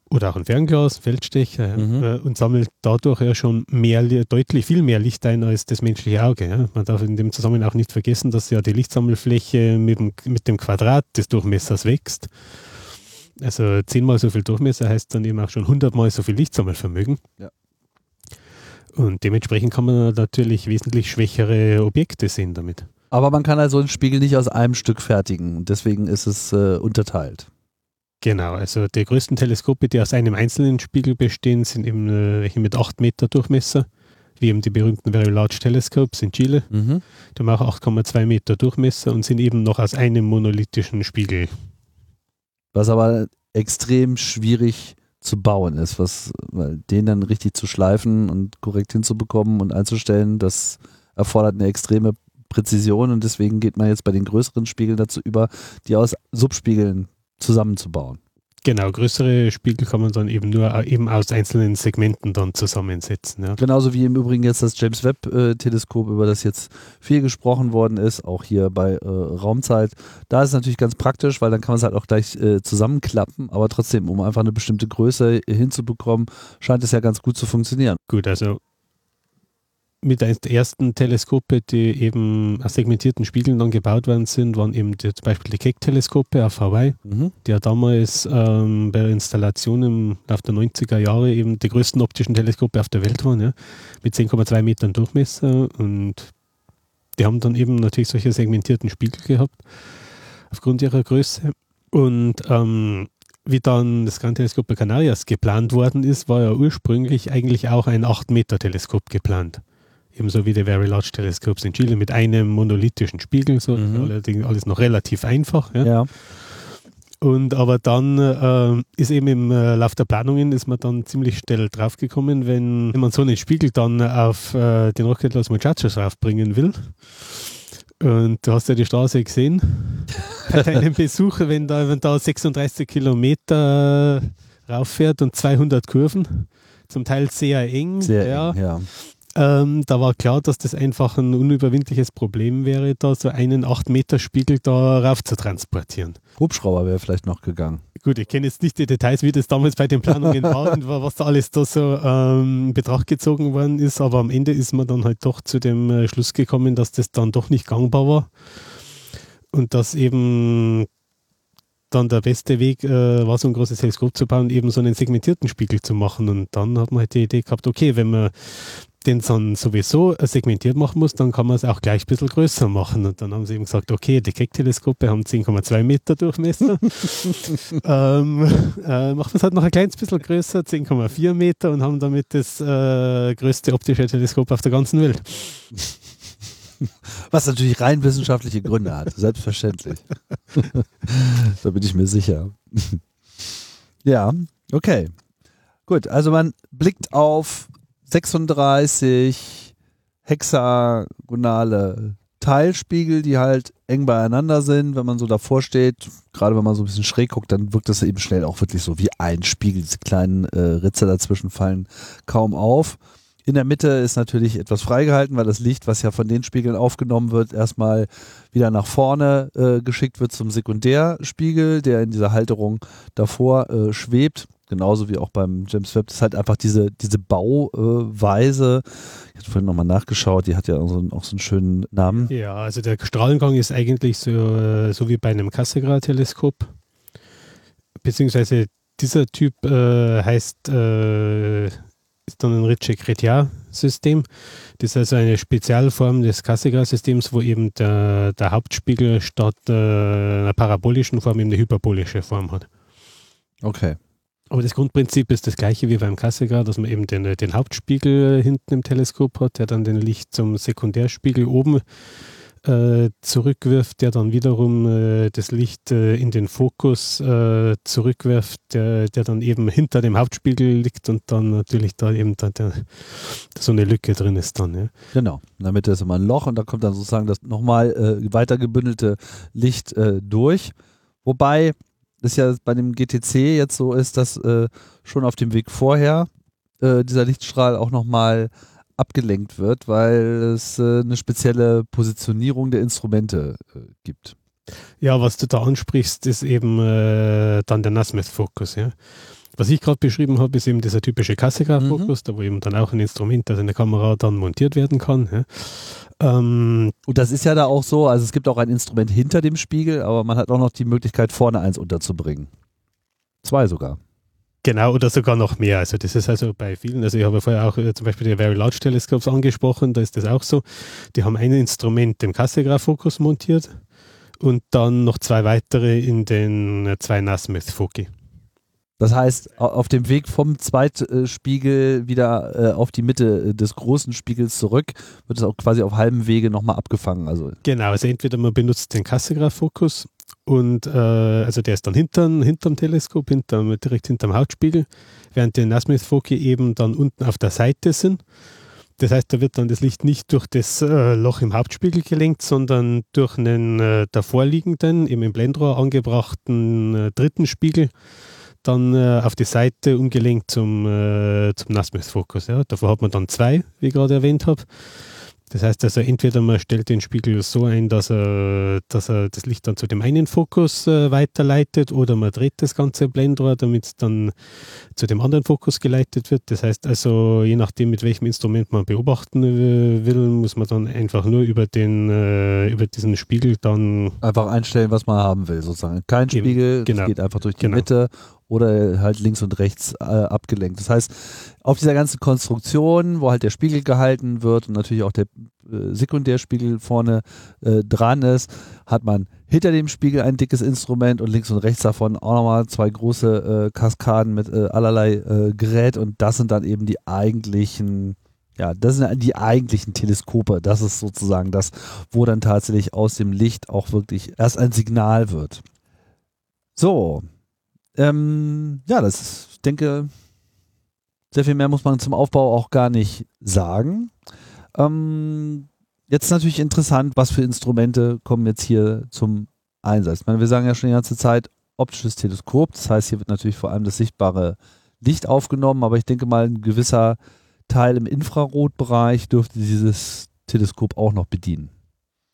Oder auch ein Fernglas, Feldstecher, mhm. äh, und sammelt dadurch ja schon mehr, deutlich viel mehr Licht ein als das menschliche Auge. Ja. Man darf in dem Zusammenhang auch nicht vergessen, dass ja die Lichtsammelfläche mit dem, mit dem Quadrat des Durchmessers wächst. Also zehnmal so viel Durchmesser heißt dann eben auch schon hundertmal so viel Lichtsammelvermögen. Ja. Und dementsprechend kann man natürlich wesentlich schwächere Objekte sehen damit. Aber man kann also einen Spiegel nicht aus einem Stück fertigen deswegen ist es äh, unterteilt. Genau, also die größten Teleskope, die aus einem einzelnen Spiegel bestehen, sind eben äh, welche mit 8 Meter Durchmesser, wie eben die berühmten Very Large Telescopes in Chile. Mhm. Die haben auch 8,2 Meter Durchmesser und sind eben noch aus einem monolithischen Spiegel was aber extrem schwierig zu bauen ist, was, weil den dann richtig zu schleifen und korrekt hinzubekommen und einzustellen, das erfordert eine extreme Präzision und deswegen geht man jetzt bei den größeren Spiegeln dazu über, die aus Subspiegeln zusammenzubauen. Genau, größere Spiegel kann man dann eben nur äh, eben aus einzelnen Segmenten dann zusammensetzen. Ja. Genauso wie im Übrigen jetzt das James Webb-Teleskop, über das jetzt viel gesprochen worden ist, auch hier bei äh, Raumzeit. Da ist es natürlich ganz praktisch, weil dann kann man es halt auch gleich äh, zusammenklappen, aber trotzdem, um einfach eine bestimmte Größe hinzubekommen, scheint es ja ganz gut zu funktionieren. Gut, also mit der ersten Teleskope, die eben aus segmentierten Spiegeln dann gebaut worden sind, waren eben die, zum Beispiel die Keck-Teleskope auf Hawaii, mhm. die ja damals ähm, bei der Installation im Laufe der 90er Jahre eben die größten optischen Teleskope auf der Welt waren, ja, mit 10,2 Metern Durchmesser und die haben dann eben natürlich solche segmentierten Spiegel gehabt, aufgrund ihrer Größe. Und ähm, wie dann das Gran Teleskop bei Canarias geplant worden ist, war ja ursprünglich eigentlich auch ein 8-Meter-Teleskop geplant ebenso wie die Very Large Telescopes in Chile mit einem monolithischen Spiegel, so mhm. allerdings alles noch relativ einfach. Ja. ja. Und aber dann äh, ist eben im äh, Lauf der Planungen ist man dann ziemlich schnell draufgekommen, wenn, wenn man so einen Spiegel dann auf äh, den Rocket Los Muchachos raufbringen will. Und du hast ja die Straße gesehen bei deinem Besuch, wenn da, wenn da 36 Kilometer rauffährt und 200 Kurven, zum Teil sehr eng. Sehr ja. eng, ja. Ähm, da war klar, dass das einfach ein unüberwindliches Problem wäre, da so einen 8-Meter-Spiegel da rauf zu transportieren. Hubschrauber wäre vielleicht noch gegangen. Gut, ich kenne jetzt nicht die Details, wie das damals bei den Planungen war und was da alles da so ähm, in Betracht gezogen worden ist, aber am Ende ist man dann halt doch zu dem äh, Schluss gekommen, dass das dann doch nicht gangbar war und dass eben dann der beste Weg äh, war, so ein großes Teleskop zu bauen, eben so einen segmentierten Spiegel zu machen. Und dann hat man halt die Idee gehabt, okay, wenn man den dann sowieso segmentiert machen muss, dann kann man es auch gleich ein bisschen größer machen. Und dann haben sie eben gesagt, okay, die Keck-Teleskope haben 10,2 Meter Durchmesser. ähm, äh, machen wir es halt noch ein kleines bisschen größer, 10,4 Meter und haben damit das äh, größte optische Teleskop auf der ganzen Welt. Was natürlich rein wissenschaftliche Gründe hat, selbstverständlich. da bin ich mir sicher. ja, okay. Gut, also man blickt auf 36 hexagonale Teilspiegel, die halt eng beieinander sind. Wenn man so davor steht, gerade wenn man so ein bisschen schräg guckt, dann wirkt das eben schnell auch wirklich so wie ein Spiegel. Diese kleinen äh, Ritze dazwischen fallen kaum auf. In der Mitte ist natürlich etwas freigehalten, weil das Licht, was ja von den Spiegeln aufgenommen wird, erstmal wieder nach vorne äh, geschickt wird zum Sekundärspiegel, der in dieser Halterung davor äh, schwebt. Genauso wie auch beim James Webb. Das ist halt einfach diese, diese Bauweise. ich habe vorhin nochmal nachgeschaut, die hat ja auch so, auch so, einen schönen Namen. Ja, also der Strahlengang ist eigentlich so, äh, so wie bei einem Cassegrain-Teleskop. Beziehungsweise dieser Typ äh, heißt äh, ist dann ein Ritchie-Chrétien-System. Das ist also eine Spezialform des Cassegrain-Systems, wo eben der, der Hauptspiegel statt äh, einer parabolischen Form eben eine hyperbolische Form hat. Okay. Aber das Grundprinzip ist das gleiche wie beim Cassegrain, dass man eben den, den Hauptspiegel hinten im Teleskop hat, der dann den Licht zum Sekundärspiegel oben äh, zurückwirft, der dann wiederum äh, das Licht äh, in den Fokus äh, zurückwirft, der, der dann eben hinter dem Hauptspiegel liegt und dann natürlich da eben da der, so eine Lücke drin ist dann. Ja. Genau, Mitte ist immer ein Loch und da kommt dann sozusagen das nochmal äh, weiter gebündelte Licht äh, durch. Wobei es ja bei dem GTC jetzt so ist, dass schon auf dem Weg vorher dieser Lichtstrahl auch nochmal abgelenkt wird, weil es äh, eine spezielle Positionierung der Instrumente äh, gibt. Ja, was du da ansprichst, ist eben äh, dann der Nasmith-Fokus. Ja? Was ich gerade beschrieben habe, ist eben dieser typische Cassegrain-Fokus, mhm. da wo eben dann auch ein Instrument, das in der Kamera dann montiert werden kann. Ja? Ähm, und das ist ja da auch so, also es gibt auch ein Instrument hinter dem Spiegel, aber man hat auch noch die Möglichkeit, vorne eins unterzubringen. Zwei sogar. Genau, oder sogar noch mehr. Also das ist also bei vielen, also ich habe vorher auch äh, zum Beispiel die Very Large Telescopes angesprochen, da ist das auch so. Die haben ein Instrument im Cassegrain-Fokus montiert und dann noch zwei weitere in den äh, zwei Nasmith-Foki. Das heißt, auf dem Weg vom Zweitspiegel wieder äh, auf die Mitte des großen Spiegels zurück, wird es auch quasi auf halbem Wege nochmal abgefangen. Also genau, also entweder man benutzt den Cassegrain-Fokus und äh, also der ist dann hinterm, hinterm Teleskop, hinterm, direkt hinterm Hautspiegel, während die Nasmith-Foki eben dann unten auf der Seite sind. Das heißt, da wird dann das Licht nicht durch das äh, Loch im Hauptspiegel gelenkt, sondern durch einen äh, davorliegenden, eben im Blendrohr angebrachten äh, dritten Spiegel dann äh, auf die Seite umgelenkt zum, äh, zum Nasmith-Fokus. Ja. Davor hat man dann zwei, wie ich gerade erwähnt habe. Das heißt also, entweder man stellt den Spiegel so ein, dass er, dass er das Licht dann zu dem einen Fokus äh, weiterleitet, oder man dreht das ganze Blendrohr, damit es dann zu dem anderen Fokus geleitet wird. Das heißt also, je nachdem, mit welchem Instrument man beobachten äh, will, muss man dann einfach nur über den, äh, über diesen Spiegel dann einfach einstellen, was man haben will, sozusagen. Kein Spiegel, genau. geht einfach durch die genau. Mitte oder halt links und rechts äh, abgelenkt. Das heißt, auf dieser ganzen Konstruktion, wo halt der Spiegel gehalten wird und natürlich auch der äh, Sekundärspiegel vorne äh, dran ist, hat man hinter dem Spiegel ein dickes Instrument und links und rechts davon auch nochmal zwei große äh, Kaskaden mit äh, allerlei äh, Gerät und das sind dann eben die eigentlichen ja, das sind die eigentlichen Teleskope. Das ist sozusagen das, wo dann tatsächlich aus dem Licht auch wirklich erst ein Signal wird. So, ähm, ja, das ist, ich denke, sehr viel mehr muss man zum Aufbau auch gar nicht sagen. Ähm, jetzt natürlich interessant, was für Instrumente kommen jetzt hier zum Einsatz. Ich meine, wir sagen ja schon die ganze Zeit optisches Teleskop, das heißt, hier wird natürlich vor allem das sichtbare Licht aufgenommen, aber ich denke mal, ein gewisser Teil im Infrarotbereich dürfte dieses Teleskop auch noch bedienen.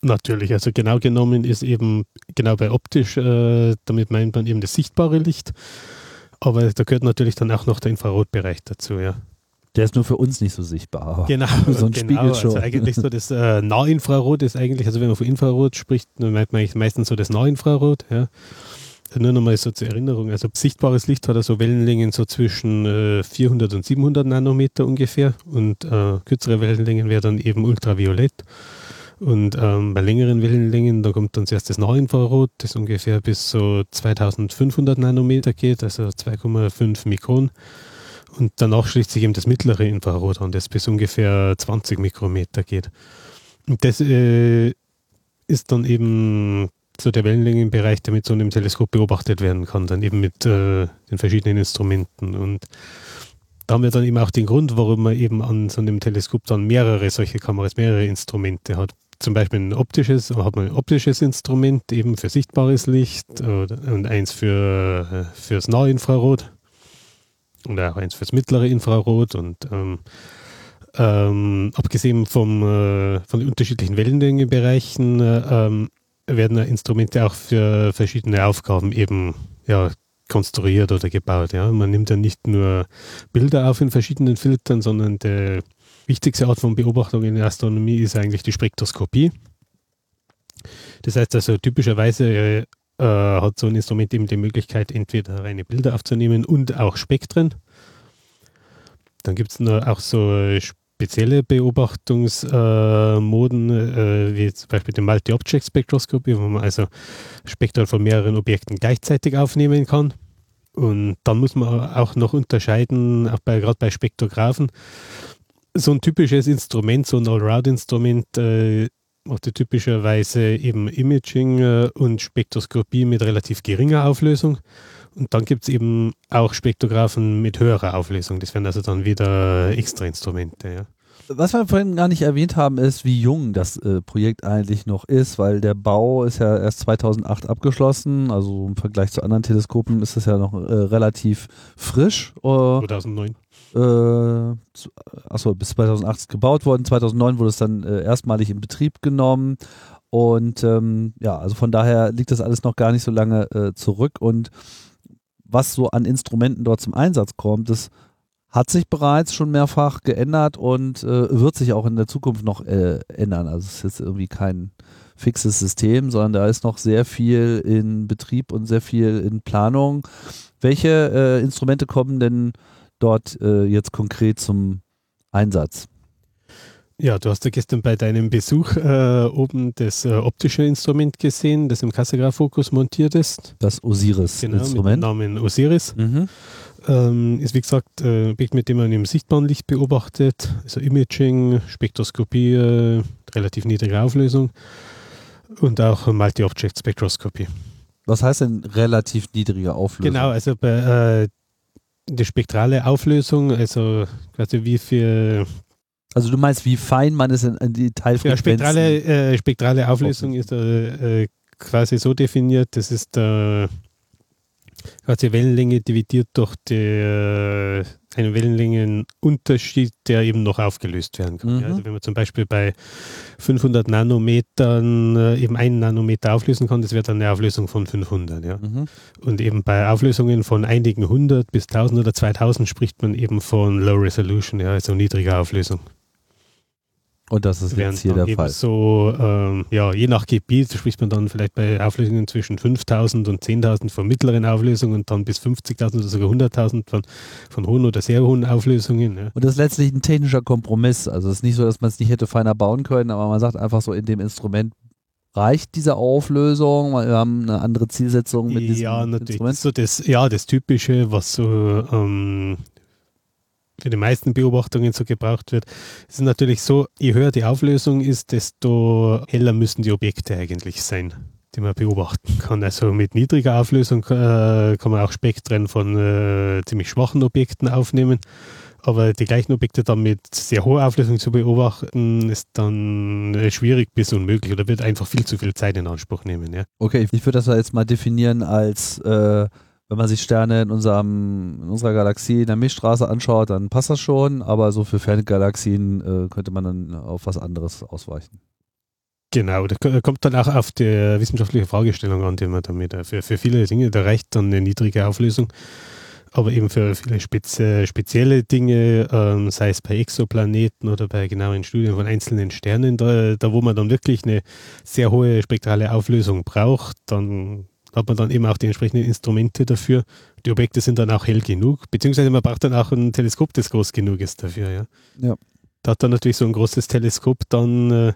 Natürlich, also genau genommen ist eben, genau bei optisch, äh, damit meint man eben das sichtbare Licht. Aber da gehört natürlich dann auch noch der Infrarotbereich dazu, ja. Der ist nur für uns nicht so sichtbar. Genau, so ein genau, Spiegel schon. Also eigentlich so das äh, Nahinfrarot ist eigentlich, also wenn man von Infrarot spricht, dann meint man eigentlich meistens so das Nahinfrarot, ja. nur noch mal so zur Erinnerung, also sichtbares Licht hat also Wellenlängen so zwischen äh, 400 und 700 Nanometer ungefähr und äh, kürzere Wellenlängen wäre dann eben ultraviolett. Und ähm, bei längeren Wellenlängen, da kommt dann zuerst das Nahinfrarot, das ungefähr bis so 2500 Nanometer geht, also 2,5 Mikron. Und danach schließt sich eben das mittlere Infrarot an, das bis ungefähr 20 Mikrometer geht. Und das äh, ist dann eben so der Wellenlängenbereich, der mit so einem Teleskop beobachtet werden kann, dann eben mit äh, den verschiedenen Instrumenten. Und da haben wir dann eben auch den Grund, warum man eben an so einem Teleskop dann mehrere solche Kameras, mehrere Instrumente hat. Zum Beispiel ein optisches, hat man ein optisches Instrument eben für sichtbares Licht und eins für äh, fürs Nahinfrarot und auch eins fürs mittlere Infrarot und ähm, ähm, abgesehen vom, äh, von den unterschiedlichen Wellenlängenbereichen äh, ähm, werden Instrumente auch für verschiedene Aufgaben eben ja, konstruiert oder gebaut. Ja. Man nimmt ja nicht nur Bilder auf in verschiedenen Filtern, sondern die wichtigste Art von Beobachtung in der Astronomie ist eigentlich die Spektroskopie. Das heißt also typischerweise äh, hat so ein Instrument eben die Möglichkeit, entweder reine Bilder aufzunehmen und auch Spektren. Dann gibt es auch so spezielle Beobachtungsmoden, äh, wie zum Beispiel die Multi-Object-Spektroskopie, wo man also Spektren von mehreren Objekten gleichzeitig aufnehmen kann. Und dann muss man auch noch unterscheiden, auch bei, gerade bei Spektrographen, so ein typisches Instrument, so ein Allround-Instrument, äh, macht typischerweise eben Imaging äh, und Spektroskopie mit relativ geringer Auflösung. Und dann gibt es eben auch Spektrographen mit höherer Auflösung. Das wären also dann wieder extra Instrumente. Ja. Was wir vorhin gar nicht erwähnt haben, ist, wie jung das äh, Projekt eigentlich noch ist, weil der Bau ist ja erst 2008 abgeschlossen. Also im Vergleich zu anderen Teleskopen ist es ja noch äh, relativ frisch. Äh, 2009. Äh, achso, bis 2008 ist gebaut worden. 2009 wurde es dann äh, erstmalig in Betrieb genommen. Und ähm, ja, also von daher liegt das alles noch gar nicht so lange äh, zurück. Und was so an Instrumenten dort zum Einsatz kommt, das hat sich bereits schon mehrfach geändert und äh, wird sich auch in der Zukunft noch äh, ändern. Also es ist jetzt irgendwie kein fixes System, sondern da ist noch sehr viel in Betrieb und sehr viel in Planung. Welche äh, Instrumente kommen denn dort äh, jetzt konkret zum Einsatz? Ja, du hast ja gestern bei deinem Besuch äh, oben das äh, optische Instrument gesehen, das im Kassegraph-Fokus montiert ist. Das Osiris-Instrument. Genau, mit Namen Osiris. Mhm. Ähm, ist wie gesagt ein Objekt, mit dem man im sichtbaren Licht beobachtet, also Imaging, Spektroskopie, äh, relativ niedrige Auflösung und auch Multi-Object-Spektroskopie. Was heißt denn relativ niedrige Auflösung? Genau, also bei, äh, die spektrale Auflösung, also quasi wie viel also du meinst, wie fein man es in, in die Teilfrequenzen... Ja, spektrale, äh, spektrale Auflösung ist äh, quasi so definiert, das ist der quasi Wellenlänge dividiert durch die, äh, einen Wellenlängenunterschied, der eben noch aufgelöst werden kann. Mhm. Ja, also wenn man zum Beispiel bei 500 Nanometern äh, eben einen Nanometer auflösen kann, das wäre dann eine Auflösung von 500. Ja. Mhm. Und eben bei Auflösungen von einigen 100 bis 1000 oder 2000 spricht man eben von Low Resolution, ja, also niedriger Auflösung. Und das ist jetzt hier der Fall. So, ähm, ja, je nach Gebiet spricht man dann vielleicht bei Auflösungen zwischen 5000 und 10.000 von mittleren Auflösungen und dann bis 50.000 oder sogar 100.000 von, von hohen oder sehr hohen Auflösungen. Ja. Und das ist letztlich ein technischer Kompromiss. Also es ist nicht so, dass man es nicht hätte feiner bauen können, aber man sagt einfach so, in dem Instrument reicht diese Auflösung, wir haben eine andere Zielsetzung mit diesem ja, natürlich. Instrument. So das, ja, das Typische, was so ähm, für die meisten Beobachtungen so gebraucht wird. Es ist natürlich so, je höher die Auflösung ist, desto heller müssen die Objekte eigentlich sein, die man beobachten kann. Also mit niedriger Auflösung äh, kann man auch Spektren von äh, ziemlich schwachen Objekten aufnehmen. Aber die gleichen Objekte dann mit sehr hoher Auflösung zu beobachten, ist dann äh, schwierig bis unmöglich oder wird einfach viel zu viel Zeit in Anspruch nehmen. Ja. Okay, ich würde das jetzt mal definieren als äh, wenn man sich Sterne in, unserem, in unserer Galaxie in der Milchstraße anschaut, dann passt das schon, aber so für ferne Galaxien äh, könnte man dann auf was anderes ausweichen. Genau, da kommt dann auch auf die wissenschaftliche Fragestellung an, die man damit für, für viele Dinge, da reicht dann eine niedrige Auflösung. Aber eben für viele spezi spezielle Dinge, ähm, sei es bei Exoplaneten oder bei genauen Studien von einzelnen Sternen, da, da wo man dann wirklich eine sehr hohe spektrale Auflösung braucht, dann hat man dann eben auch die entsprechenden Instrumente dafür. Die Objekte sind dann auch hell genug, beziehungsweise man braucht dann auch ein Teleskop, das groß genug ist dafür. Ja. ja. Da hat dann natürlich so ein großes Teleskop dann äh,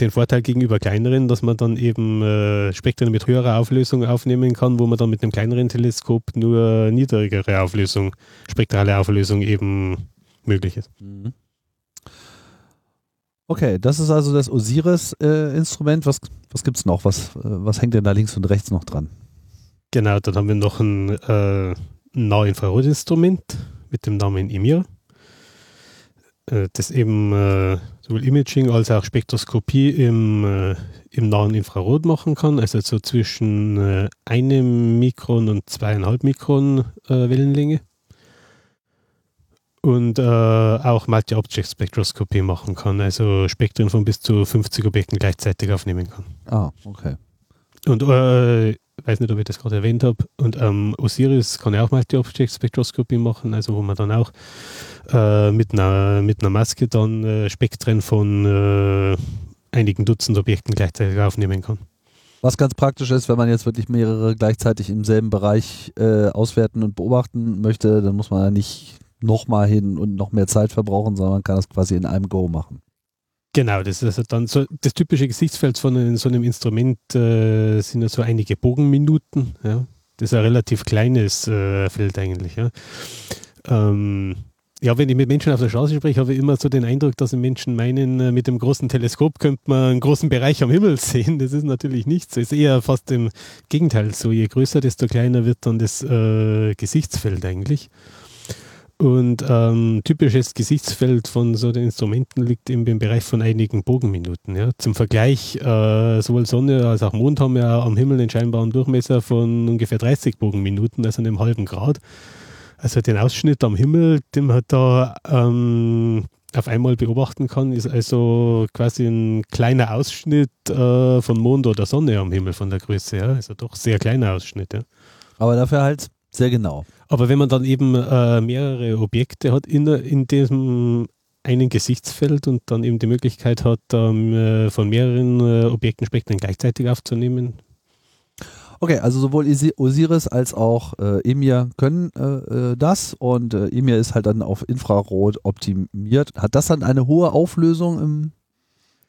den Vorteil gegenüber kleineren, dass man dann eben äh, Spektren mit höherer Auflösung aufnehmen kann, wo man dann mit einem kleineren Teleskop nur niedrigere Auflösung, spektrale Auflösung eben möglich ist. Mhm. Okay, das ist also das Osiris-Instrument. Äh, was was gibt es noch? Was, äh, was hängt denn da links und rechts noch dran? Genau, dann haben wir noch ein äh, Nahinfrarotinstrument mit dem Namen EMIR, äh, das eben äh, sowohl Imaging als auch Spektroskopie im, äh, im nahen Infrarot machen kann, also so zwischen äh, einem Mikron und zweieinhalb Mikron Wellenlänge und äh, auch Multi-Object-Spektroskopie machen kann, also Spektren von bis zu 50 Objekten gleichzeitig aufnehmen kann. Ah, okay. Und äh, weiß nicht, ob ich das gerade erwähnt habe, und ähm, Osiris kann ja auch Multi-Object-Spektroskopie machen, also wo man dann auch äh, mit, einer, mit einer Maske dann äh, Spektren von äh, einigen Dutzend Objekten gleichzeitig aufnehmen kann. Was ganz praktisch ist, wenn man jetzt wirklich mehrere gleichzeitig im selben Bereich äh, auswerten und beobachten möchte, dann muss man ja nicht nochmal hin und noch mehr Zeit verbrauchen, sondern man kann das quasi in einem Go machen. Genau, das ist also dann so das typische Gesichtsfeld von so einem Instrument äh, sind ja so einige Bogenminuten. Ja. Das ist ein relativ kleines äh, Feld eigentlich. Ja. Ähm, ja, wenn ich mit Menschen auf der Straße spreche, habe ich immer so den Eindruck, dass die Menschen meinen, äh, mit dem großen Teleskop könnte man einen großen Bereich am Himmel sehen. Das ist natürlich nicht so. Ist eher fast im Gegenteil so. Je größer, desto kleiner wird dann das äh, Gesichtsfeld eigentlich. Und ähm, typisches Gesichtsfeld von so den Instrumenten liegt eben im Bereich von einigen Bogenminuten. Ja. Zum Vergleich, äh, sowohl Sonne als auch Mond haben ja am Himmel einen scheinbaren Durchmesser von ungefähr 30 Bogenminuten, also einem halben Grad. Also den Ausschnitt am Himmel, den man da ähm, auf einmal beobachten kann, ist also quasi ein kleiner Ausschnitt äh, von Mond oder Sonne am Himmel von der Größe. Ja. Also doch sehr kleiner Ausschnitt. Ja. Aber dafür halt sehr genau. Aber wenn man dann eben äh, mehrere Objekte hat in, in diesem einen Gesichtsfeld und dann eben die Möglichkeit hat, ähm, äh, von mehreren äh, Objekten Spektren gleichzeitig aufzunehmen. Okay, also sowohl Osiris als auch äh, EMIR können äh, äh, das und äh, EMIR ist halt dann auf Infrarot optimiert. Hat das dann eine hohe Auflösung im,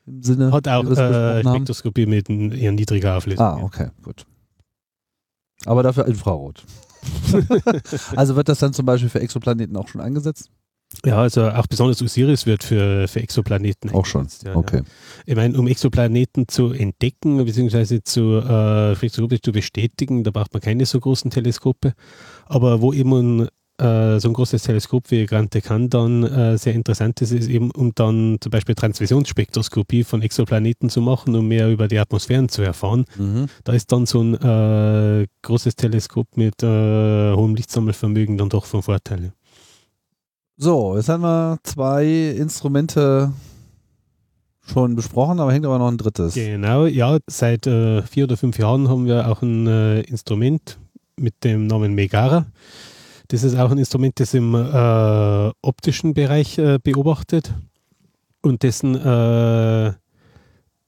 im Sinne? Hat auch äh, Spektroskopie mit eher niedriger Auflösung. Ah, okay, gut. Aber dafür Infrarot. also wird das dann zum Beispiel für Exoplaneten auch schon eingesetzt? Ja, also auch besonders Osiris wird für, für Exoplaneten auch schon. Ja, okay. Ja. Ich meine, um Exoplaneten zu entdecken bzw. zu, äh, zu bestätigen, da braucht man keine so großen Teleskope. Aber wo eben ein äh, so ein großes Teleskop wie Grande Can dann äh, sehr interessant ist, ist eben, um dann zum Beispiel Transmissionsspektroskopie von Exoplaneten zu machen, um mehr über die Atmosphären zu erfahren. Mhm. Da ist dann so ein äh, großes Teleskop mit äh, hohem Lichtsammelvermögen dann doch von Vorteil. So, jetzt haben wir zwei Instrumente schon besprochen, aber hängt aber noch ein drittes. Genau, ja, seit äh, vier oder fünf Jahren haben wir auch ein äh, Instrument mit dem Namen Megara. Das ist auch ein Instrument, das im äh, optischen Bereich äh, beobachtet und dessen äh,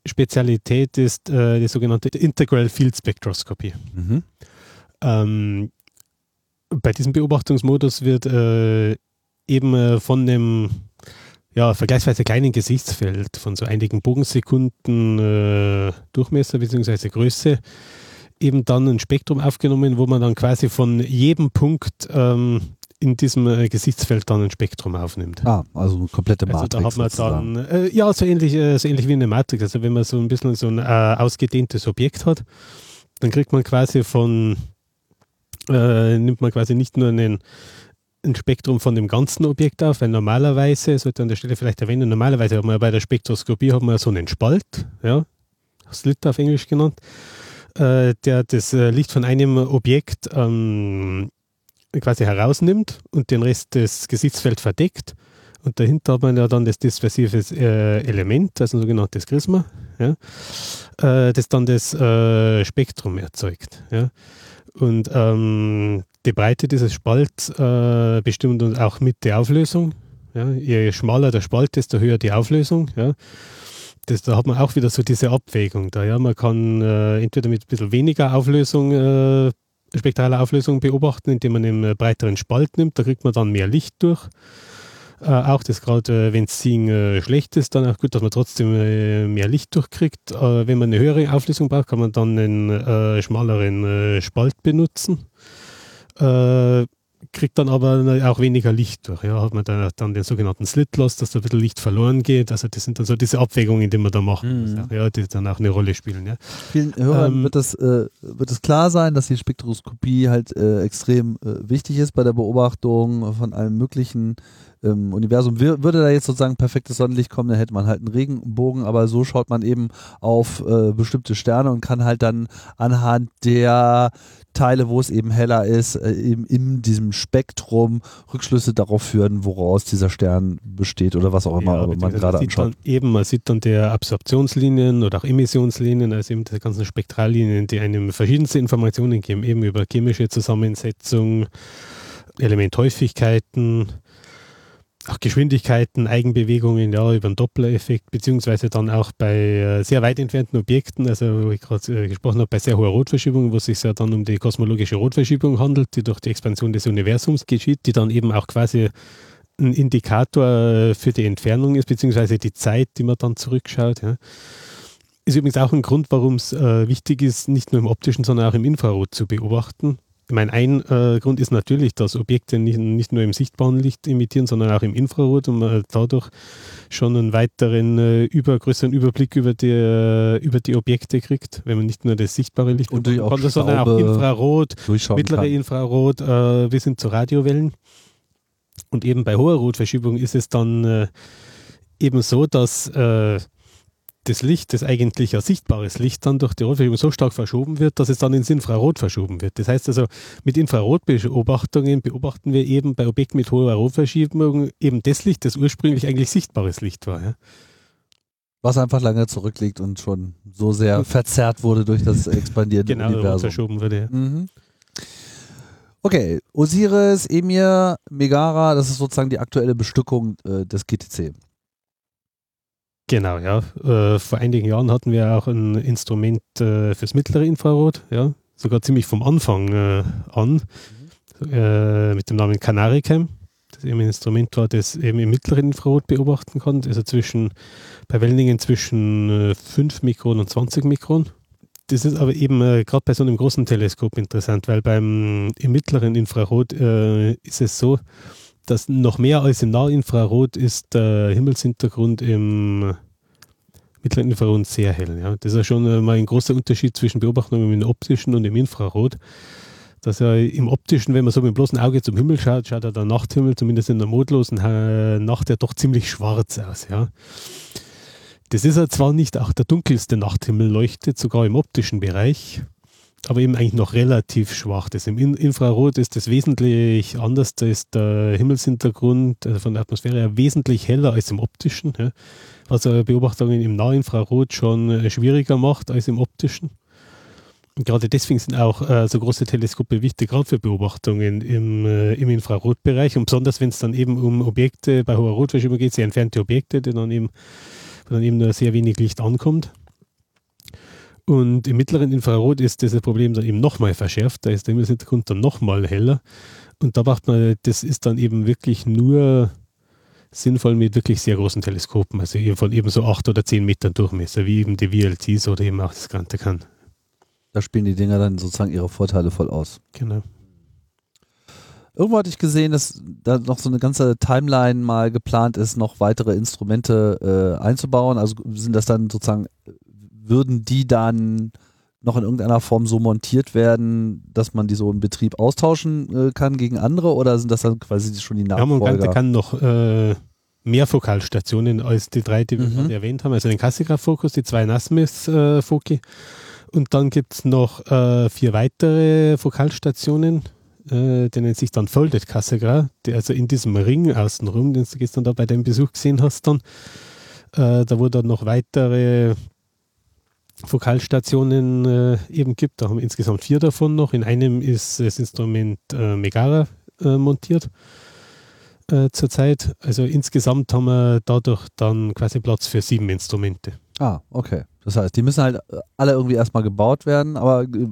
Spezialität ist äh, die sogenannte Integral Field Spectroscopy. Mhm. Ähm, bei diesem Beobachtungsmodus wird äh, eben äh, von dem ja, vergleichsweise kleinen Gesichtsfeld von so einigen Bogensekunden Durchmesser bzw. Größe eben dann ein Spektrum aufgenommen, wo man dann quasi von jedem Punkt ähm, in diesem äh, Gesichtsfeld dann ein Spektrum aufnimmt. Ah, also eine komplette Matrix. Also da hat man dann, äh, ja, so ähnlich, äh, so ähnlich wie eine Matrix. Also wenn man so ein bisschen so ein äh, ausgedehntes Objekt hat, dann kriegt man quasi von, äh, nimmt man quasi nicht nur einen, ein Spektrum von dem ganzen Objekt auf, weil normalerweise, sollte an der Stelle vielleicht erwähnen, normalerweise hat man bei der Spektroskopie hat man so einen Spalt, ja, Slit auf Englisch genannt äh, der das äh, Licht von einem Objekt ähm, quasi herausnimmt und den Rest des Gesichtsfelds verdeckt. Und dahinter hat man ja dann das dispersive äh, Element, also ein sogenanntes Prisma, ja, äh, das dann das äh, Spektrum erzeugt. Ja. Und ähm, die Breite dieses Spalts äh, bestimmt uns auch mit der Auflösung. Ja. Je schmaler der Spalt, desto höher die Auflösung. Ja. Das, da hat man auch wieder so diese Abwägung da. Ja? Man kann äh, entweder mit ein bisschen weniger Auflösung, äh, spektraler Auflösung beobachten, indem man einen breiteren Spalt nimmt, da kriegt man dann mehr Licht durch. Äh, auch das gerade, äh, wenn Seeing äh, schlecht ist, dann auch gut, dass man trotzdem äh, mehr Licht durchkriegt. Äh, wenn man eine höhere Auflösung braucht, kann man dann einen äh, schmaleren Spalt benutzen kriegt dann aber auch weniger Licht durch. Ja, hat man dann, dann den sogenannten Slit Loss, dass da ein bisschen Licht verloren geht. Also das sind dann so diese Abwägungen, die man da machen mhm. muss, ja, die dann auch eine Rolle spielen. Ja. Vielen Hörern ähm, wird, das, äh, wird es klar sein, dass die Spektroskopie halt äh, extrem äh, wichtig ist bei der Beobachtung von allem möglichen ähm, Universum. Wir, würde da jetzt sozusagen perfektes Sonnenlicht kommen, dann hätte man halt einen Regenbogen, aber so schaut man eben auf äh, bestimmte Sterne und kann halt dann anhand der Teile, wo es eben heller ist, äh, eben in diesem Spektrum Rückschlüsse darauf führen, woraus dieser Stern besteht oder was auch immer ja, man gerade anschaut. eben, man sieht dann der Absorptionslinien oder auch Emissionslinien, also eben die ganzen Spektrallinien, die einem verschiedenste Informationen geben, eben über chemische Zusammensetzung, Elementhäufigkeiten, auch Geschwindigkeiten, Eigenbewegungen, ja, über den Doppler-Effekt, beziehungsweise dann auch bei äh, sehr weit entfernten Objekten, also wo ich gerade äh, gesprochen habe, bei sehr hoher Rotverschiebung, wo es sich ja dann um die kosmologische Rotverschiebung handelt, die durch die Expansion des Universums geschieht, die dann eben auch quasi ein Indikator für die Entfernung ist, beziehungsweise die Zeit, die man dann zurückschaut. Ja. Ist übrigens auch ein Grund, warum es äh, wichtig ist, nicht nur im optischen, sondern auch im Infrarot zu beobachten, ich meine, ein äh, Grund ist natürlich, dass Objekte nicht, nicht, nur im sichtbaren Licht emittieren, sondern auch im Infrarot und man dadurch schon einen weiteren, äh, über, größeren Überblick über die, äh, über die Objekte kriegt, wenn man nicht nur das sichtbare Licht und auch kann, sondern auch Infrarot, mittlere kann. Infrarot, äh, bis hin zu Radiowellen. Und eben bei hoher Rotverschiebung ist es dann äh, eben so, dass äh, das Licht, das eigentlich ja sichtbares Licht, dann durch die Rotverschiebung so stark verschoben wird, dass es dann ins Infrarot verschoben wird. Das heißt also, mit Infrarotbeobachtungen beobachten wir eben bei Objekten mit hoher Rotverschiebung eben das Licht, das ursprünglich eigentlich sichtbares Licht war. Ja. Was einfach lange zurückliegt und schon so sehr verzerrt wurde durch das expandierende genau, Universum. verschoben wurde. Ja. Mhm. Okay, Osiris, Emir, Megara, das ist sozusagen die aktuelle Bestückung äh, des GTC. Genau, ja. Äh, vor einigen Jahren hatten wir auch ein Instrument äh, fürs mittlere Infrarot, ja, sogar ziemlich vom Anfang äh, an, mhm. äh, mit dem Namen Canaricam. Das eben ein Instrument war, das eben im mittleren Infrarot beobachten kann, also zwischen, bei Wellenlängen zwischen 5 äh, Mikron und 20 Mikron. Das ist aber eben äh, gerade bei so einem großen Teleskop interessant, weil beim im mittleren Infrarot ist es so, das noch mehr als im Nahinfrarot ist der Himmelshintergrund im mittleren Infrarot sehr hell. Ja. Das ist ja schon mal ein großer Unterschied zwischen Beobachtungen im optischen und im Infrarot. Dass er im optischen, wenn man so mit dem bloßen Auge zum Himmel schaut, schaut er der Nachthimmel, zumindest in der mondlosen Nacht, ja doch ziemlich schwarz aus. Ja. Das ist ja zwar nicht auch der dunkelste Nachthimmel, leuchtet sogar im optischen Bereich, aber eben eigentlich noch relativ schwach. Das Im Infrarot ist das wesentlich anders. Da ist der Himmelshintergrund also von der Atmosphäre her wesentlich heller als im optischen, ja, was Beobachtungen im Nahinfrarot schon äh, schwieriger macht als im optischen. Und gerade deswegen sind auch äh, so große Teleskope wichtig, gerade für Beobachtungen im, äh, im Infrarotbereich. Und besonders, wenn es dann eben um Objekte bei hoher Rotverschiebung geht, sehr entfernte Objekte, die dann eben, wo dann eben nur sehr wenig Licht ankommt. Und im mittleren Infrarot ist das Problem dann eben nochmal verschärft, da ist der Himmelshintergrund dann nochmal heller. Und da macht man, das ist dann eben wirklich nur sinnvoll mit wirklich sehr großen Teleskopen, also eben von eben so acht oder zehn Metern Durchmesser, wie eben die VLTs oder eben auch das Ganze kann. Da spielen die Dinger dann sozusagen ihre Vorteile voll aus. Genau. Irgendwo hatte ich gesehen, dass da noch so eine ganze Timeline mal geplant ist, noch weitere Instrumente äh, einzubauen. Also sind das dann sozusagen würden die dann noch in irgendeiner Form so montiert werden, dass man die so im Betrieb austauschen äh, kann gegen andere oder sind das dann quasi schon die Nachfolger? Ja, man kann noch äh, mehr Fokalstationen als die drei, die wir mhm. erwähnt haben. Also den Kassigraph-Fokus, die zwei Nasmith-Foki äh, und dann gibt es noch äh, vier weitere Fokalstationen, äh, die nennen sich dann Folded Kassigraph, die also in diesem Ring außenrum, den du gestern da bei deinem Besuch gesehen hast, dann äh, da wo dann noch weitere Vokalstationen äh, eben gibt. Da haben wir insgesamt vier davon noch. In einem ist das Instrument äh, Megara äh, montiert. äh, zurzeit. Also insgesamt haben wir dadurch dann quasi Platz für sieben Instrumente. Ah, okay. Das heißt, die müssen halt äh, alle irgendwie erstmal gebaut werden, aber äh,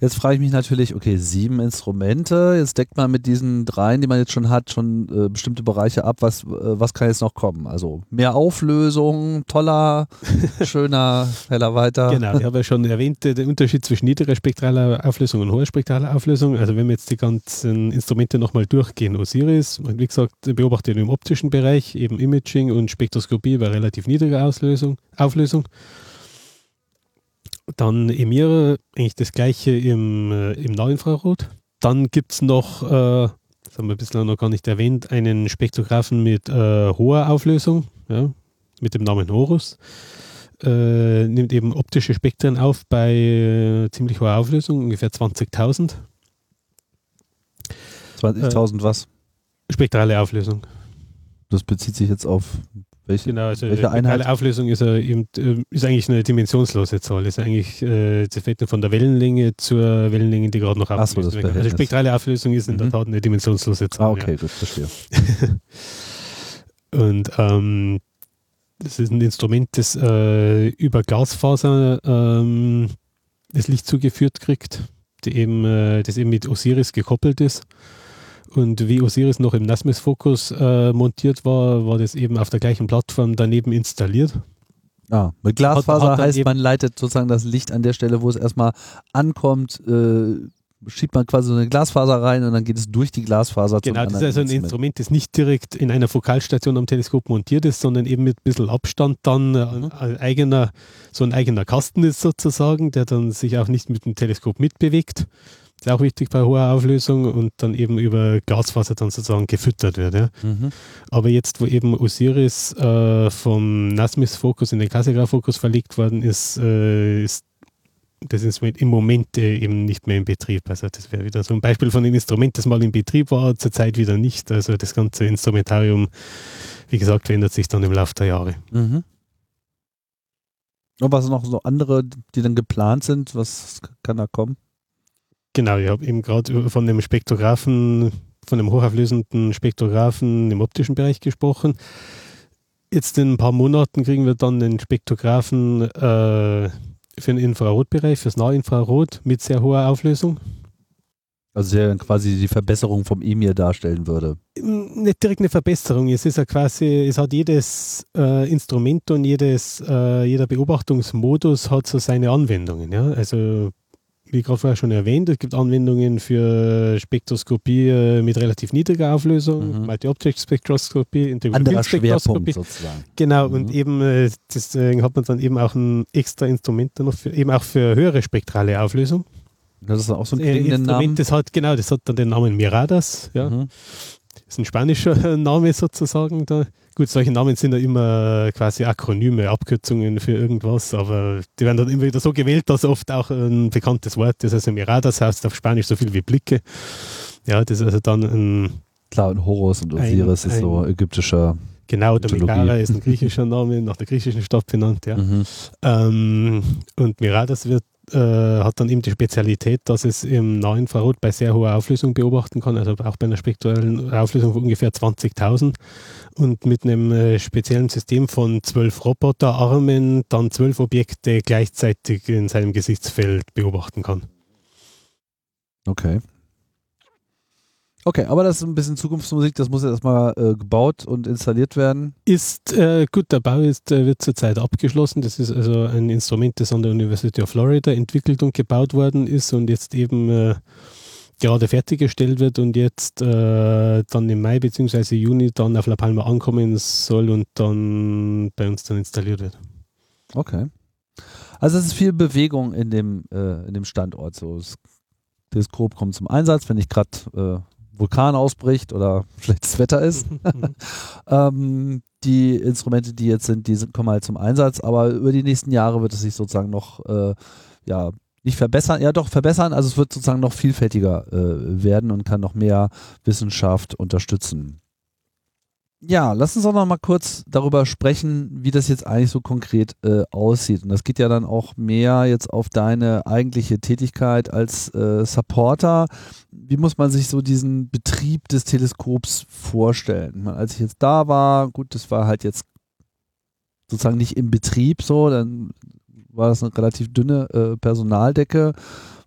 jetzt frage ich mich natürlich, okay, sieben Instrumente, jetzt deckt man mit diesen dreien, die man jetzt schon hat, schon äh, bestimmte Bereiche ab, was, äh, was kann jetzt noch kommen? Also mehr Auflösung, toller, schöner, heller weiter. Genau, ich habe ja schon erwähnt, den Unterschied zwischen niedriger spektraler Auflösung und hoher spektraler Auflösung. Also wenn wir jetzt die ganzen Instrumente nochmal durchgehen, Osiris, wie gesagt, beobachtet im optischen Bereich, eben Imaging und Spektroskopie bei relativ niedriger Auslösung, Auflösung. Dann Emira, eigentlich das gleiche im, äh, im Nahinfrarot. Dann gibt es noch, äh, das haben wir bislang noch gar nicht erwähnt, einen Spektrographen mit äh, hoher Auflösung, ja, mit dem Namen Horus. Äh, nimmt eben optische Spektren auf bei äh, ziemlich hoher Auflösung, ungefähr 20.000. 20.000 was? Spektrale Auflösung. Das bezieht sich jetzt auf welche, genau, also welche Einheit? Auflösung ist, eben, äh, ist eigentlich eine dimensionslose Zahl. Ist eigentlich äh, von der Wellenlänge zur Wellenlänge, die gerade noch aufgelöst wird. Also spektrale Auflösung ist in mhm. der Tat eine dimensionslose Zahl. Ah, okay, ja. gut, verstehe. Und ähm, das ist ein Instrument, das äh, über Glasfaser ähm, das Licht zugeführt kriegt, die eben, äh, das eben mit Osiris gekoppelt ist. Und wie Osiris noch im Nasmis Focus äh, montiert war, war das eben auf der gleichen Plattform daneben installiert. Ah, mit Glasfaser hat, hat heißt, man leitet sozusagen das Licht an der Stelle, wo es erstmal ankommt, äh, schiebt man quasi so eine Glasfaser rein und dann geht es durch die Glasfaser Genau, das ist also ein Instrument, das nicht direkt in einer Fokalstation am Teleskop montiert ist, sondern eben mit ein bisschen Abstand dann äh, mhm. ein eigener, so ein eigener Kasten ist sozusagen, der dann sich auch nicht mit dem Teleskop mitbewegt ist auch wichtig bei hoher Auflösung und dann eben über Glasfaser dann sozusagen gefüttert wird. Ja. Mhm. Aber jetzt, wo eben Osiris äh, vom Nasmis-Fokus in den Cassegraff-Fokus verlegt worden ist, äh, ist das Instrument im Moment äh, eben nicht mehr in Betrieb. Also das wäre wieder so ein Beispiel von einem Instrument, das mal in Betrieb war, zurzeit wieder nicht. Also das ganze Instrumentarium, wie gesagt, verändert sich dann im Laufe der Jahre. Mhm. Und was noch so andere, die dann geplant sind, was kann da kommen? Genau, ich habe eben gerade von dem Spektrographen, von dem hochauflösenden Spektrographen im optischen Bereich gesprochen. Jetzt in ein paar Monaten kriegen wir dann den Spektrographen äh, für den Infrarotbereich, fürs Nahinfrarot mit sehr hoher Auflösung. Also der quasi die Verbesserung vom EMIR darstellen würde. Nicht direkt eine Verbesserung. Es ist ja quasi, es hat jedes äh, Instrument und jedes, äh, jeder Beobachtungsmodus hat so seine Anwendungen. Ja? Also wie gerade vorher schon erwähnt, es gibt Anwendungen für Spektroskopie äh, mit relativ niedriger Auflösung, mhm. Multi-Object-Spektroskopie, Integrativspektroskopie. sozusagen. Genau, mhm. und eben äh, deswegen hat man dann eben auch ein extra Instrument noch für, eben auch für höhere spektrale Auflösung. Das ist auch so ein äh, Instrument, Namen. Das hat, genau, das hat dann den Namen Miradas, ja. Mhm. Das ist ein spanischer Name sozusagen da. Gut, solche Namen sind ja immer quasi Akronyme, Abkürzungen für irgendwas, aber die werden dann immer wieder so gewählt, dass oft auch ein bekanntes Wort ist. Also Miradas heißt auf Spanisch so viel wie Blicke. Ja, das ist also dann ein. Klar, und Horus und Osiris ein, ist so ägyptischer. Genau, der Megara ist ein griechischer Name, nach der griechischen Stadt benannt, ja. Mhm. Ähm, und Miradas wird äh, hat dann eben die Spezialität, dass es im Nahinfrarot bei sehr hoher Auflösung beobachten kann, also auch bei einer spektralen Auflösung von ungefähr 20.000 und mit einem äh, speziellen System von zwölf Roboterarmen dann zwölf Objekte gleichzeitig in seinem Gesichtsfeld beobachten kann. Okay. Okay, aber das ist ein bisschen Zukunftsmusik, das muss ja erstmal äh, gebaut und installiert werden. Ist äh, gut, der Bau ist, äh, wird zurzeit abgeschlossen. Das ist also ein Instrument, das an der University of Florida entwickelt und gebaut worden ist und jetzt eben äh, gerade fertiggestellt wird und jetzt äh, dann im Mai bzw. Juni dann auf La Palma ankommen soll und dann bei uns dann installiert wird. Okay. Also es ist viel Bewegung in dem, äh, in dem Standort. So, das Teleskop kommt zum Einsatz, wenn ich gerade Vulkan ausbricht oder schlechtes Wetter ist. ähm, die Instrumente, die jetzt sind, die sind, kommen halt zum Einsatz, aber über die nächsten Jahre wird es sich sozusagen noch, äh, ja, nicht verbessern, ja doch verbessern, also es wird sozusagen noch vielfältiger äh, werden und kann noch mehr Wissenschaft unterstützen. Ja, lass uns auch noch mal kurz darüber sprechen, wie das jetzt eigentlich so konkret äh, aussieht. Und das geht ja dann auch mehr jetzt auf deine eigentliche Tätigkeit als äh, Supporter wie muss man sich so diesen Betrieb des Teleskops vorstellen? Als ich jetzt da war, gut, das war halt jetzt sozusagen nicht im Betrieb so, dann war das eine relativ dünne äh, Personaldecke.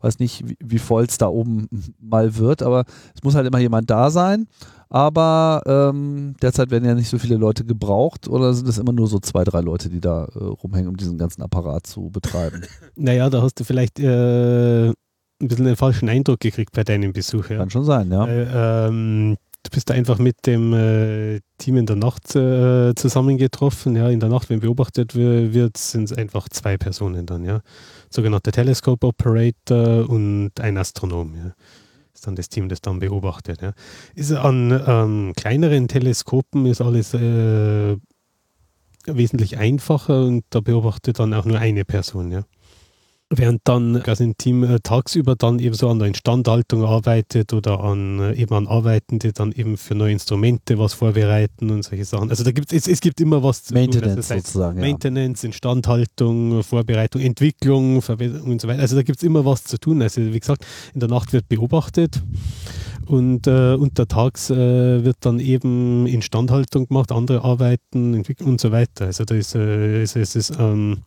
Weiß nicht, wie, wie voll es da oben mal wird, aber es muss halt immer jemand da sein. Aber ähm, derzeit werden ja nicht so viele Leute gebraucht oder sind es immer nur so zwei, drei Leute, die da äh, rumhängen, um diesen ganzen Apparat zu betreiben? Naja, da hast du vielleicht äh, ein bisschen den falschen Eindruck gekriegt bei deinem Besuch. Ja. Kann schon sein, ja. Äh, ähm, du bist einfach mit dem äh, Team in der Nacht äh, zusammengetroffen. Ja, in der Nacht, wenn beobachtet wird, sind es einfach zwei Personen dann, ja. Sogenannte Telescope Operator und ein Astronom, ja ist dann das Team, das dann beobachtet. Ja. Ist an ähm, kleineren Teleskopen ist alles äh, wesentlich einfacher und da beobachtet dann auch nur eine Person. Ja. Während dann das Team äh, tagsüber dann eben so an der Instandhaltung arbeitet oder an äh, eben an Arbeiten, die dann eben für neue Instrumente was vorbereiten und solche Sachen. Also da gibt es, es gibt immer was zu Maintenance tun. Also sozusagen. Maintenance, ja. Instandhaltung, Vorbereitung, Entwicklung und so weiter. Also da gibt es immer was zu tun. Also wie gesagt, in der Nacht wird beobachtet und äh, untertags äh, wird dann eben Instandhaltung gemacht, andere Arbeiten, Entwicklung und so weiter. Also da ist, äh, ist, ist, ist ähm,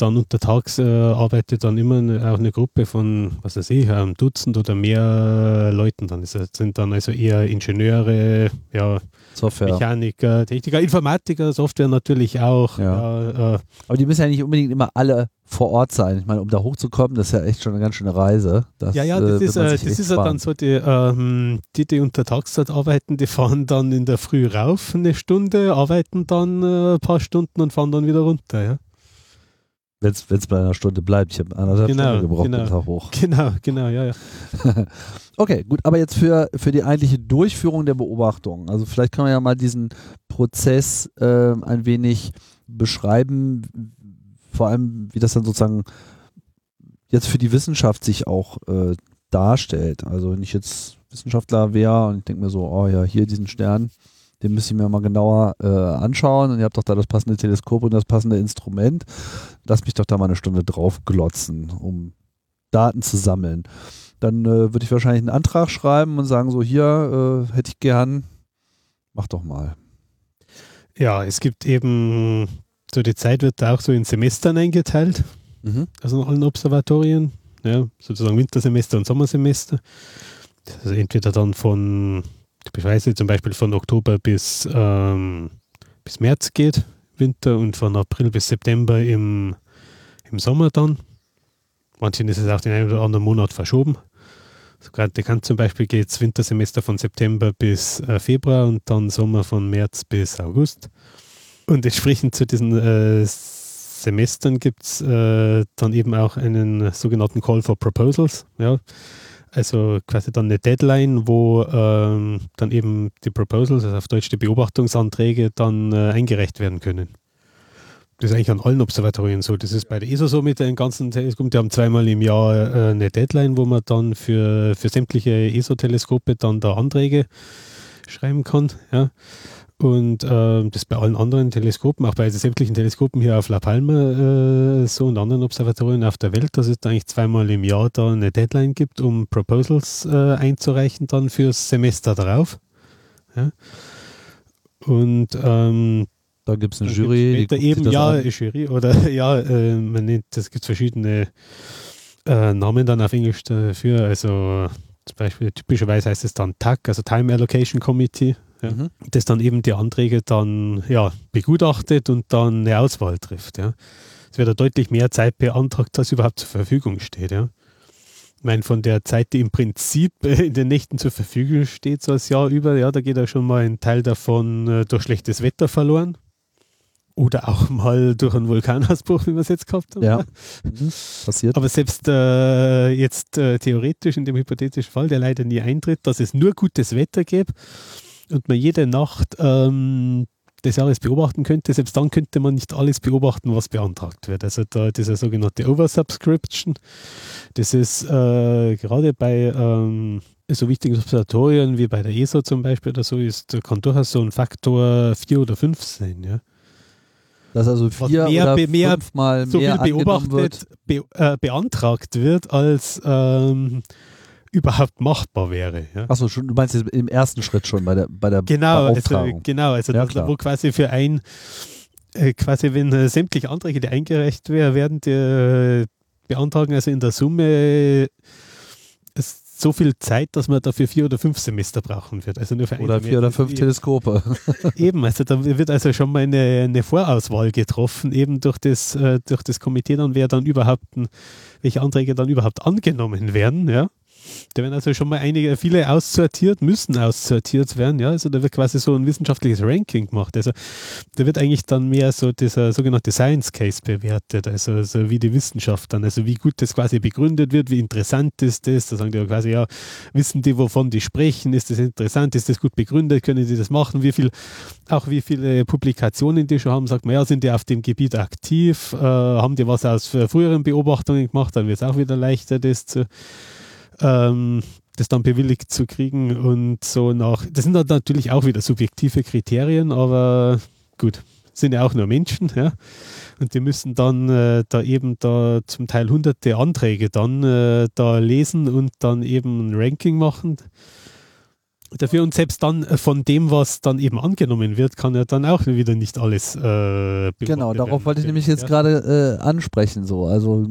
dann untertags äh, arbeitet dann immer eine, auch eine Gruppe von, was weiß ich, einem Dutzend oder mehr Leuten. Dann ist, sind dann also eher Ingenieure, ja, Software. Mechaniker, Techniker, Informatiker, Software natürlich auch. Ja. Äh, Aber die müssen ja nicht unbedingt immer alle vor Ort sein. Ich meine, um da hochzukommen, das ist ja echt schon eine ganz schöne Reise. Das, ja, ja, das äh, ist, äh, das ist ja dann so, die, ähm, die, die unter Tagszeit arbeiten, die fahren dann in der Früh rauf eine Stunde, arbeiten dann äh, ein paar Stunden und fahren dann wieder runter, ja. Wenn es bei einer Stunde bleibt. Ich habe anderthalb genau, Stunden gebraucht genau, Tag hoch. Genau, genau, ja, ja. okay, gut, aber jetzt für, für die eigentliche Durchführung der Beobachtung. Also vielleicht kann man ja mal diesen Prozess äh, ein wenig beschreiben, vor allem wie das dann sozusagen jetzt für die Wissenschaft sich auch äh, darstellt. Also wenn ich jetzt Wissenschaftler wäre und ich denke mir so, oh ja, hier diesen Stern, den müsste ich mir mal genauer äh, anschauen. Und ihr habt doch da das passende Teleskop und das passende Instrument. Lass mich doch da mal eine Stunde drauf glotzen, um Daten zu sammeln. Dann äh, würde ich wahrscheinlich einen Antrag schreiben und sagen, so hier äh, hätte ich gern, mach doch mal. Ja, es gibt eben, so die Zeit wird da auch so in Semestern eingeteilt, mhm. also in allen Observatorien, ja, sozusagen Wintersemester und Sommersemester. Also entweder dann von ich weiß nicht, zum Beispiel von Oktober bis, ähm, bis März geht, Winter, und von April bis September im, im Sommer dann. Manchen ist es auch den einen oder anderen Monat verschoben. So gerade kann zum Beispiel geht es Wintersemester von September bis äh, Februar und dann Sommer von März bis August. Und entsprechend zu diesen äh, Semestern gibt es äh, dann eben auch einen sogenannten Call for Proposals. Ja. Also quasi dann eine Deadline, wo ähm, dann eben die Proposals, also auf Deutsch die Beobachtungsanträge, dann äh, eingereicht werden können. Das ist eigentlich an allen Observatorien so. Das ist bei der ESA so mit den ganzen Teleskopen. Die haben zweimal im Jahr äh, eine Deadline, wo man dann für, für sämtliche ESO-Teleskope dann da Anträge schreiben kann. Ja. Und äh, das bei allen anderen Teleskopen, auch bei sämtlichen Teleskopen hier auf La Palma äh, so und anderen Observatorien auf der Welt, dass es eigentlich zweimal im Jahr da eine Deadline gibt, um Proposals äh, einzureichen dann fürs Semester darauf. Ja. Und ähm, da gibt es eine Jury. Die eben, ja, eine Jury oder ja, man nennt, das gibt verschiedene äh, Namen dann auf Englisch dafür. Also zum Beispiel typischerweise heißt es dann TAC, also Time Allocation Committee ja, mhm. das dann eben die Anträge dann ja, begutachtet und dann eine Auswahl trifft. Ja. Es wird ja deutlich mehr Zeit beantragt, als überhaupt zur Verfügung steht. Ja. Ich meine, von der Zeit, die im Prinzip in den Nächten zur Verfügung steht, so das Jahr über, ja, da geht ja schon mal ein Teil davon äh, durch schlechtes Wetter verloren. Oder auch mal durch einen Vulkanausbruch, wie wir es jetzt gehabt haben. Ja, mhm. passiert. Aber selbst äh, jetzt äh, theoretisch in dem hypothetischen Fall, der leider nie eintritt, dass es nur gutes Wetter gäbe, und man jede Nacht ähm, das alles beobachten könnte, selbst dann könnte man nicht alles beobachten, was beantragt wird. Also da diese sogenannte Oversubscription, das ist äh, gerade bei ähm, so wichtigen Observatorien wie bei der ESA zum Beispiel oder so, ist, kann durchaus so ein Faktor 4 oder 5 sein. Ja. Dass also vier mehr, oder mehr, fünfmal so mehr viel beobachtet, wird. Be, äh, beantragt wird, als ähm, überhaupt machbar wäre. Ja. Achso, du meinst im ersten Schritt schon bei der, bei der genau, also, genau, also ja, das, wo quasi für ein, äh, quasi wenn äh, sämtliche Anträge, die eingereicht werden, die äh, beantragen also in der Summe so viel Zeit, dass man dafür vier oder fünf Semester brauchen wird. Also nur für oder vier oder fünf Teleskope. eben, also da wird also schon mal eine, eine Vorauswahl getroffen, eben durch das, äh, durch das Komitee dann, wer dann überhaupt, welche Anträge dann überhaupt angenommen werden, ja. Da werden also schon mal einige, viele aussortiert, müssen aussortiert werden. Ja? Also da wird quasi so ein wissenschaftliches Ranking gemacht. Also da wird eigentlich dann mehr so dieser sogenannte Science Case bewertet, also, also wie die Wissenschaft dann, also wie gut das quasi begründet wird, wie interessant ist das. Da sagen die quasi, ja, wissen die, wovon die sprechen, ist das interessant, ist das gut begründet, können die das machen, wie viel, auch wie viele Publikationen die schon haben, sagt man, ja, sind die auf dem Gebiet aktiv, äh, haben die was aus früheren Beobachtungen gemacht, dann wird es auch wieder leichter, das zu ähm, das dann bewilligt zu kriegen und so nach. Das sind dann natürlich auch wieder subjektive Kriterien, aber gut, sind ja auch nur Menschen, ja. Und die müssen dann äh, da eben da zum Teil hunderte Anträge dann äh, da lesen und dann eben ein Ranking machen dafür und selbst dann äh, von dem, was dann eben angenommen wird, kann ja dann auch wieder nicht alles äh, Genau, darauf werden. wollte ich nämlich jetzt ja. gerade äh, ansprechen. So. Also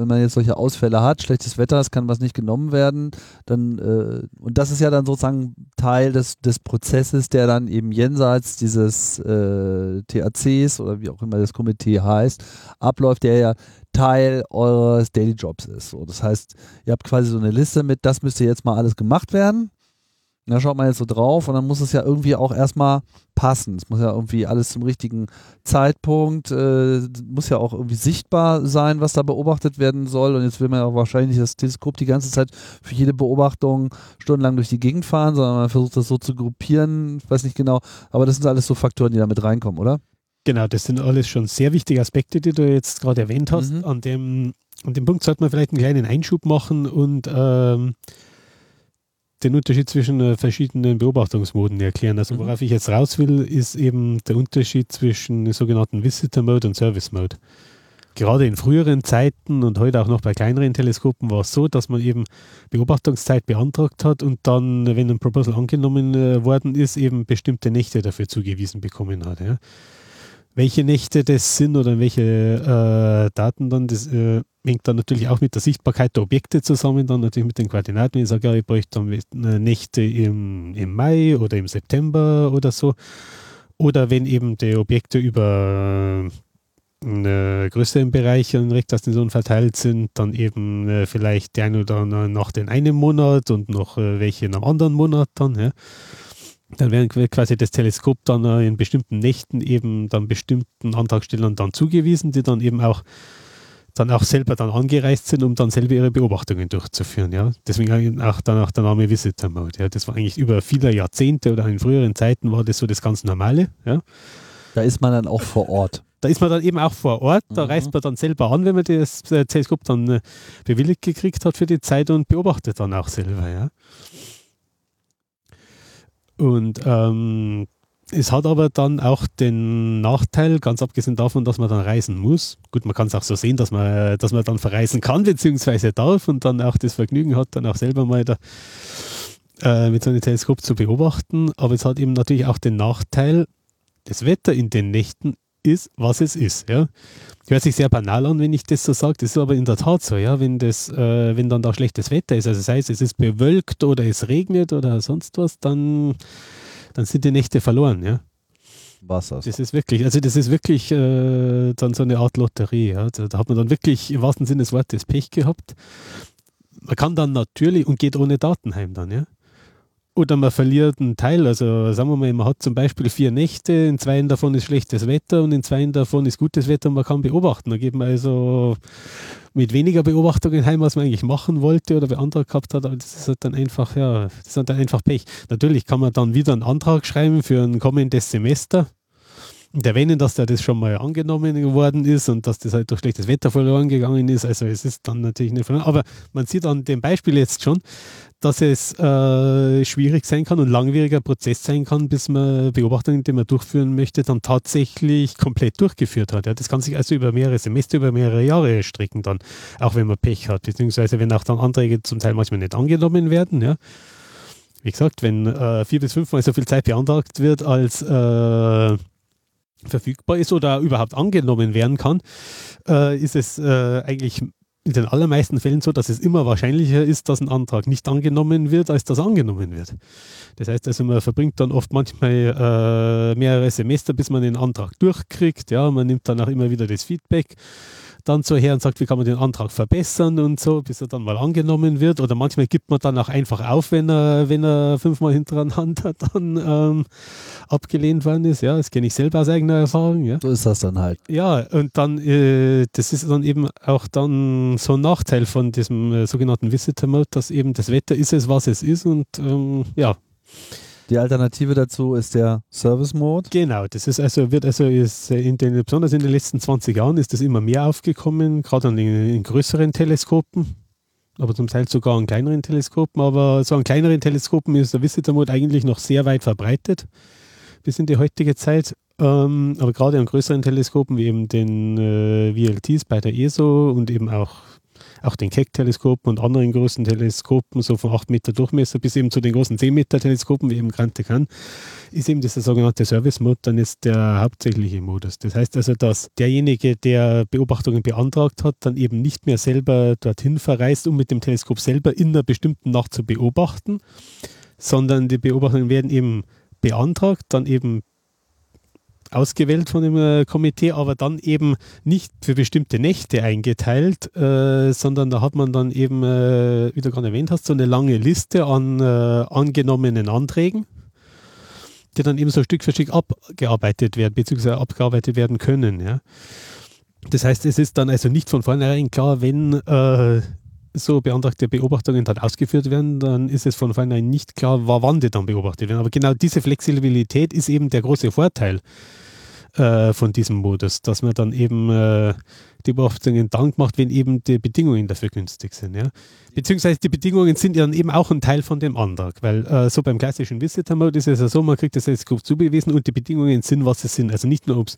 wenn man jetzt solche Ausfälle hat, schlechtes Wetter, es kann was nicht genommen werden, dann, äh, und das ist ja dann sozusagen Teil des, des Prozesses, der dann eben jenseits dieses äh, TACs oder wie auch immer das Komitee heißt, abläuft, der ja Teil eures Daily Jobs ist. So, das heißt, ihr habt quasi so eine Liste mit, das müsste jetzt mal alles gemacht werden. Da schaut man jetzt so drauf und dann muss es ja irgendwie auch erstmal passen. Es muss ja irgendwie alles zum richtigen Zeitpunkt, äh, muss ja auch irgendwie sichtbar sein, was da beobachtet werden soll. Und jetzt will man ja auch wahrscheinlich das Teleskop die ganze Zeit für jede Beobachtung stundenlang durch die Gegend fahren, sondern man versucht das so zu gruppieren. Ich weiß nicht genau, aber das sind alles so Faktoren, die da mit reinkommen, oder? Genau, das sind alles schon sehr wichtige Aspekte, die du jetzt gerade erwähnt hast. Mhm. An, dem, an dem Punkt sollte man vielleicht einen kleinen Einschub machen und ähm, den Unterschied zwischen äh, verschiedenen Beobachtungsmoden erklären. Also mhm. worauf ich jetzt raus will, ist eben der Unterschied zwischen sogenannten Visitor Mode und Service Mode. Gerade in früheren Zeiten und heute auch noch bei kleineren Teleskopen war es so, dass man eben Beobachtungszeit beantragt hat und dann, wenn ein Proposal angenommen äh, worden ist, eben bestimmte Nächte dafür zugewiesen bekommen hat. Ja. Welche Nächte das sind oder welche äh, Daten dann, das äh, hängt dann natürlich auch mit der Sichtbarkeit der Objekte zusammen, dann natürlich mit den Koordinaten. Ich sage, ja, ich bräuchte dann äh, Nächte im, im Mai oder im September oder so. Oder wenn eben die Objekte über äh, einen größeren Bereich in Rektastinson verteilt sind, dann eben äh, vielleicht die eine oder andere nach den einen Monat und noch äh, welche in einem anderen Monat dann. Ja. Dann werden quasi das Teleskop dann äh, in bestimmten Nächten eben dann bestimmten Antragstellern dann zugewiesen, die dann eben auch dann auch selber dann angereist sind, um dann selber ihre Beobachtungen durchzuführen. Ja? Deswegen auch dann auch der Name Visitor Mode. Ja? Das war eigentlich über viele Jahrzehnte oder in früheren Zeiten war das so das ganz Normale. Ja? Da ist man dann auch vor Ort. Da ist man dann eben auch vor Ort, da mhm. reist man dann selber an, wenn man das äh, Teleskop dann äh, bewilligt gekriegt hat für die Zeit und beobachtet dann auch selber. Ja? Und ähm, es hat aber dann auch den Nachteil, ganz abgesehen davon, dass man dann reisen muss. Gut, man kann es auch so sehen, dass man, dass man dann verreisen kann, beziehungsweise darf und dann auch das Vergnügen hat, dann auch selber mal da, äh, mit so einem Teleskop zu beobachten. Aber es hat eben natürlich auch den Nachteil, das Wetter in den Nächten ist, was es ist. Ja. Hört sich sehr banal an, wenn ich das so sage. Das ist aber in der Tat so, ja. Wenn, das, äh, wenn dann da schlechtes Wetter ist, also sei es, es ist bewölkt oder es regnet oder sonst was, dann dann sind die Nächte verloren, ja. Wasser. Das ist wirklich, also das ist wirklich äh, dann so eine Art Lotterie. Ja. Da hat man dann wirklich im wahrsten Sinne des Wortes Pech gehabt. Man kann dann natürlich und geht ohne Daten heim dann, ja. Oder man verliert einen Teil, also sagen wir mal, man hat zum Beispiel vier Nächte, in zwei davon ist schlechtes Wetter und in zwei davon ist gutes Wetter und man kann beobachten. Da geht man also mit weniger Beobachtungen heim, als man eigentlich machen wollte oder beantragt gehabt hat, das ist halt dann einfach, ja, das ist dann einfach Pech. Natürlich kann man dann wieder einen Antrag schreiben für ein kommendes Semester und erwähnen, dass da das schon mal angenommen geworden ist und dass das halt durch schlechtes Wetter verloren gegangen ist. Also es ist dann natürlich nicht verloren. Aber man sieht an dem Beispiel jetzt schon, dass es äh, schwierig sein kann und langwieriger Prozess sein kann, bis man Beobachtungen, die man durchführen möchte, dann tatsächlich komplett durchgeführt hat. Ja, das kann sich also über mehrere Semester, über mehrere Jahre erstrecken dann, auch wenn man Pech hat, beziehungsweise wenn auch dann Anträge zum Teil manchmal nicht angenommen werden. Ja. Wie gesagt, wenn äh, vier bis fünfmal so viel Zeit beantragt wird, als äh, verfügbar ist oder überhaupt angenommen werden kann, äh, ist es äh, eigentlich in den allermeisten Fällen so, dass es immer wahrscheinlicher ist, dass ein Antrag nicht angenommen wird, als dass angenommen wird. Das heißt also, man verbringt dann oft manchmal äh, mehrere Semester, bis man den Antrag durchkriegt. Ja, man nimmt dann auch immer wieder das Feedback dann so her und sagt, wie kann man den Antrag verbessern und so, bis er dann mal angenommen wird. Oder manchmal gibt man dann auch einfach auf, wenn er, wenn er fünfmal hintereinander dann ähm, abgelehnt worden ist. Ja, das kenne ich selber aus eigener Erfahrung. Ja. So ist das dann halt. Ja, und dann, äh, das ist dann eben auch dann so ein Nachteil von diesem äh, sogenannten Visitor Mode, dass eben das Wetter ist es, was es ist und ähm, ja. Die Alternative dazu ist der Service Mode. Genau, das ist also, wird also ist in den, besonders in den letzten 20 Jahren ist das immer mehr aufgekommen, gerade den in größeren Teleskopen, aber zum Teil sogar an kleineren Teleskopen. Aber so an kleineren Teleskopen ist der Visitor Mode eigentlich noch sehr weit verbreitet bis in die heutige Zeit. Ähm, aber gerade an größeren Teleskopen wie eben den äh, VLTs bei der ESO und eben auch auch den Keck-Teleskopen und anderen großen Teleskopen, so von 8 Meter Durchmesser bis eben zu den großen 10 Meter Teleskopen, wie eben Grante kann, ist eben dieser sogenannte Service-Mode dann ist der hauptsächliche Modus. Das heißt also, dass derjenige, der Beobachtungen beantragt hat, dann eben nicht mehr selber dorthin verreist, um mit dem Teleskop selber in einer bestimmten Nacht zu beobachten, sondern die Beobachtungen werden eben beantragt, dann eben ausgewählt von dem äh, Komitee, aber dann eben nicht für bestimmte Nächte eingeteilt, äh, sondern da hat man dann eben, äh, wie du gerade erwähnt hast, so eine lange Liste an äh, angenommenen Anträgen, die dann eben so Stück für Stück abgearbeitet werden, beziehungsweise abgearbeitet werden können. Ja. Das heißt, es ist dann also nicht von vornherein klar, wenn äh, so beantragte Beobachtungen dann ausgeführt werden, dann ist es von vornherein nicht klar, wann die dann beobachtet werden. Aber genau diese Flexibilität ist eben der große Vorteil äh, von diesem Modus, dass man dann eben äh, die Beobachtungen dann macht, wenn eben die Bedingungen dafür günstig sind. Ja? Beziehungsweise die Bedingungen sind dann eben auch ein Teil von dem Antrag, weil äh, so beim klassischen Visitor-Mode ist es ja so, man kriegt das Teleskop zugewiesen und die Bedingungen sind, was sie sind. Also nicht nur, ob es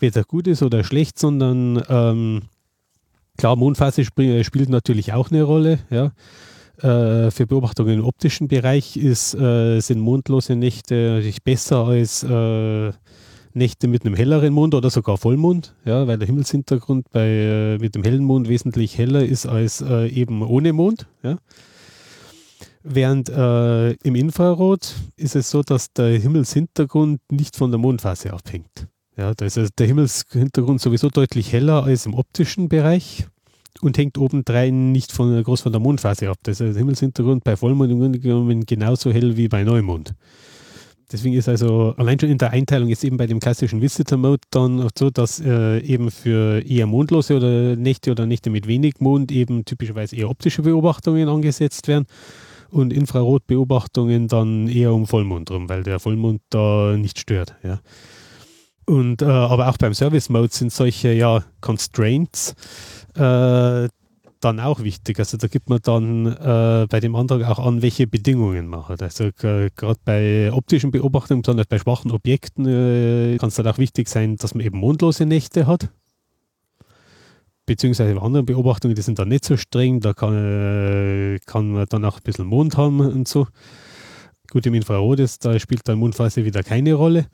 Wetter gut ist oder schlecht, sondern ähm, Klar, Mondphase sp spielt natürlich auch eine Rolle. Ja. Äh, für Beobachtungen im optischen Bereich ist, äh, sind mondlose Nächte besser als äh, Nächte mit einem helleren Mond oder sogar Vollmond, ja, weil der Himmelshintergrund bei, äh, mit dem hellen Mond wesentlich heller ist als äh, eben ohne Mond. Ja. Während äh, im Infrarot ist es so, dass der Himmelshintergrund nicht von der Mondphase abhängt. Ja, da ist der Himmelshintergrund sowieso deutlich heller als im optischen Bereich und hängt obendrein nicht von, groß von der Mondphase ab. Das ist der Himmelshintergrund bei Vollmond im Grunde genommen genauso hell wie bei Neumond. Deswegen ist also allein schon in der Einteilung ist eben bei dem klassischen Visitor Mode dann so, dass äh, eben für eher mondlose oder Nächte oder Nächte mit wenig Mond eben typischerweise eher optische Beobachtungen angesetzt werden und Infrarotbeobachtungen dann eher um Vollmond rum, weil der Vollmond da nicht stört. Ja. Und, äh, aber auch beim Service Mode sind solche ja, Constraints äh, dann auch wichtig. Also da gibt man dann äh, bei dem Antrag auch an, welche Bedingungen man hat. Also gerade bei optischen Beobachtungen, besonders bei schwachen Objekten, äh, kann es dann auch wichtig sein, dass man eben mondlose Nächte hat. Beziehungsweise bei anderen Beobachtungen, die sind dann nicht so streng, da kann, äh, kann man dann auch ein bisschen Mond haben und so. Gut, im Infrarot ist, da spielt dann Mondphase wieder keine Rolle.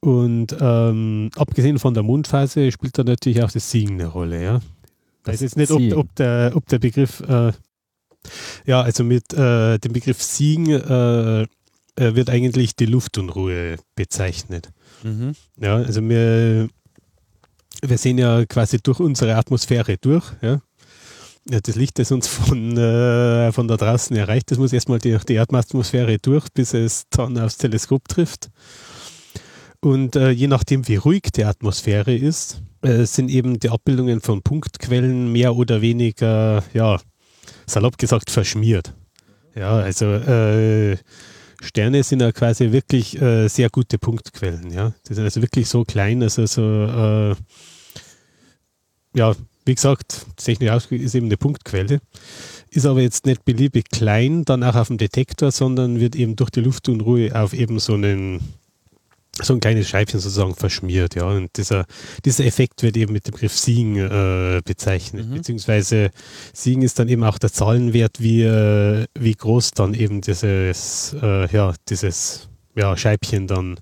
Und ähm, abgesehen von der Mondphase spielt da natürlich auch das Siegen eine Rolle. Ja? Ich weiß jetzt nicht, ob, ob, der, ob der Begriff, äh, ja, also mit äh, dem Begriff Siegen äh, äh, wird eigentlich die Luftunruhe bezeichnet. Mhm. Ja, also wir, wir sehen ja quasi durch unsere Atmosphäre durch. Ja? Ja, das Licht, das uns von, äh, von da draußen erreicht, das muss erstmal durch die Atmosphäre durch, bis es dann aufs Teleskop trifft. Und äh, je nachdem, wie ruhig die Atmosphäre ist, äh, sind eben die Abbildungen von Punktquellen mehr oder weniger, ja, salopp gesagt, verschmiert. Ja, also äh, Sterne sind ja quasi wirklich äh, sehr gute Punktquellen. Ja? Die sind also wirklich so klein, also so, äh, ja, wie gesagt, technisch ausgedrückt ist eben eine Punktquelle. Ist aber jetzt nicht beliebig klein, dann auch auf dem Detektor, sondern wird eben durch die Luftunruhe auf eben so einen so ein kleines Scheibchen sozusagen verschmiert, ja. Und dieser, dieser Effekt wird eben mit dem Begriff Siegen äh, bezeichnet. Mhm. Beziehungsweise Siegen ist dann eben auch der Zahlenwert, wie, äh, wie groß dann eben dieses, äh, ja, dieses ja, Scheibchen dann,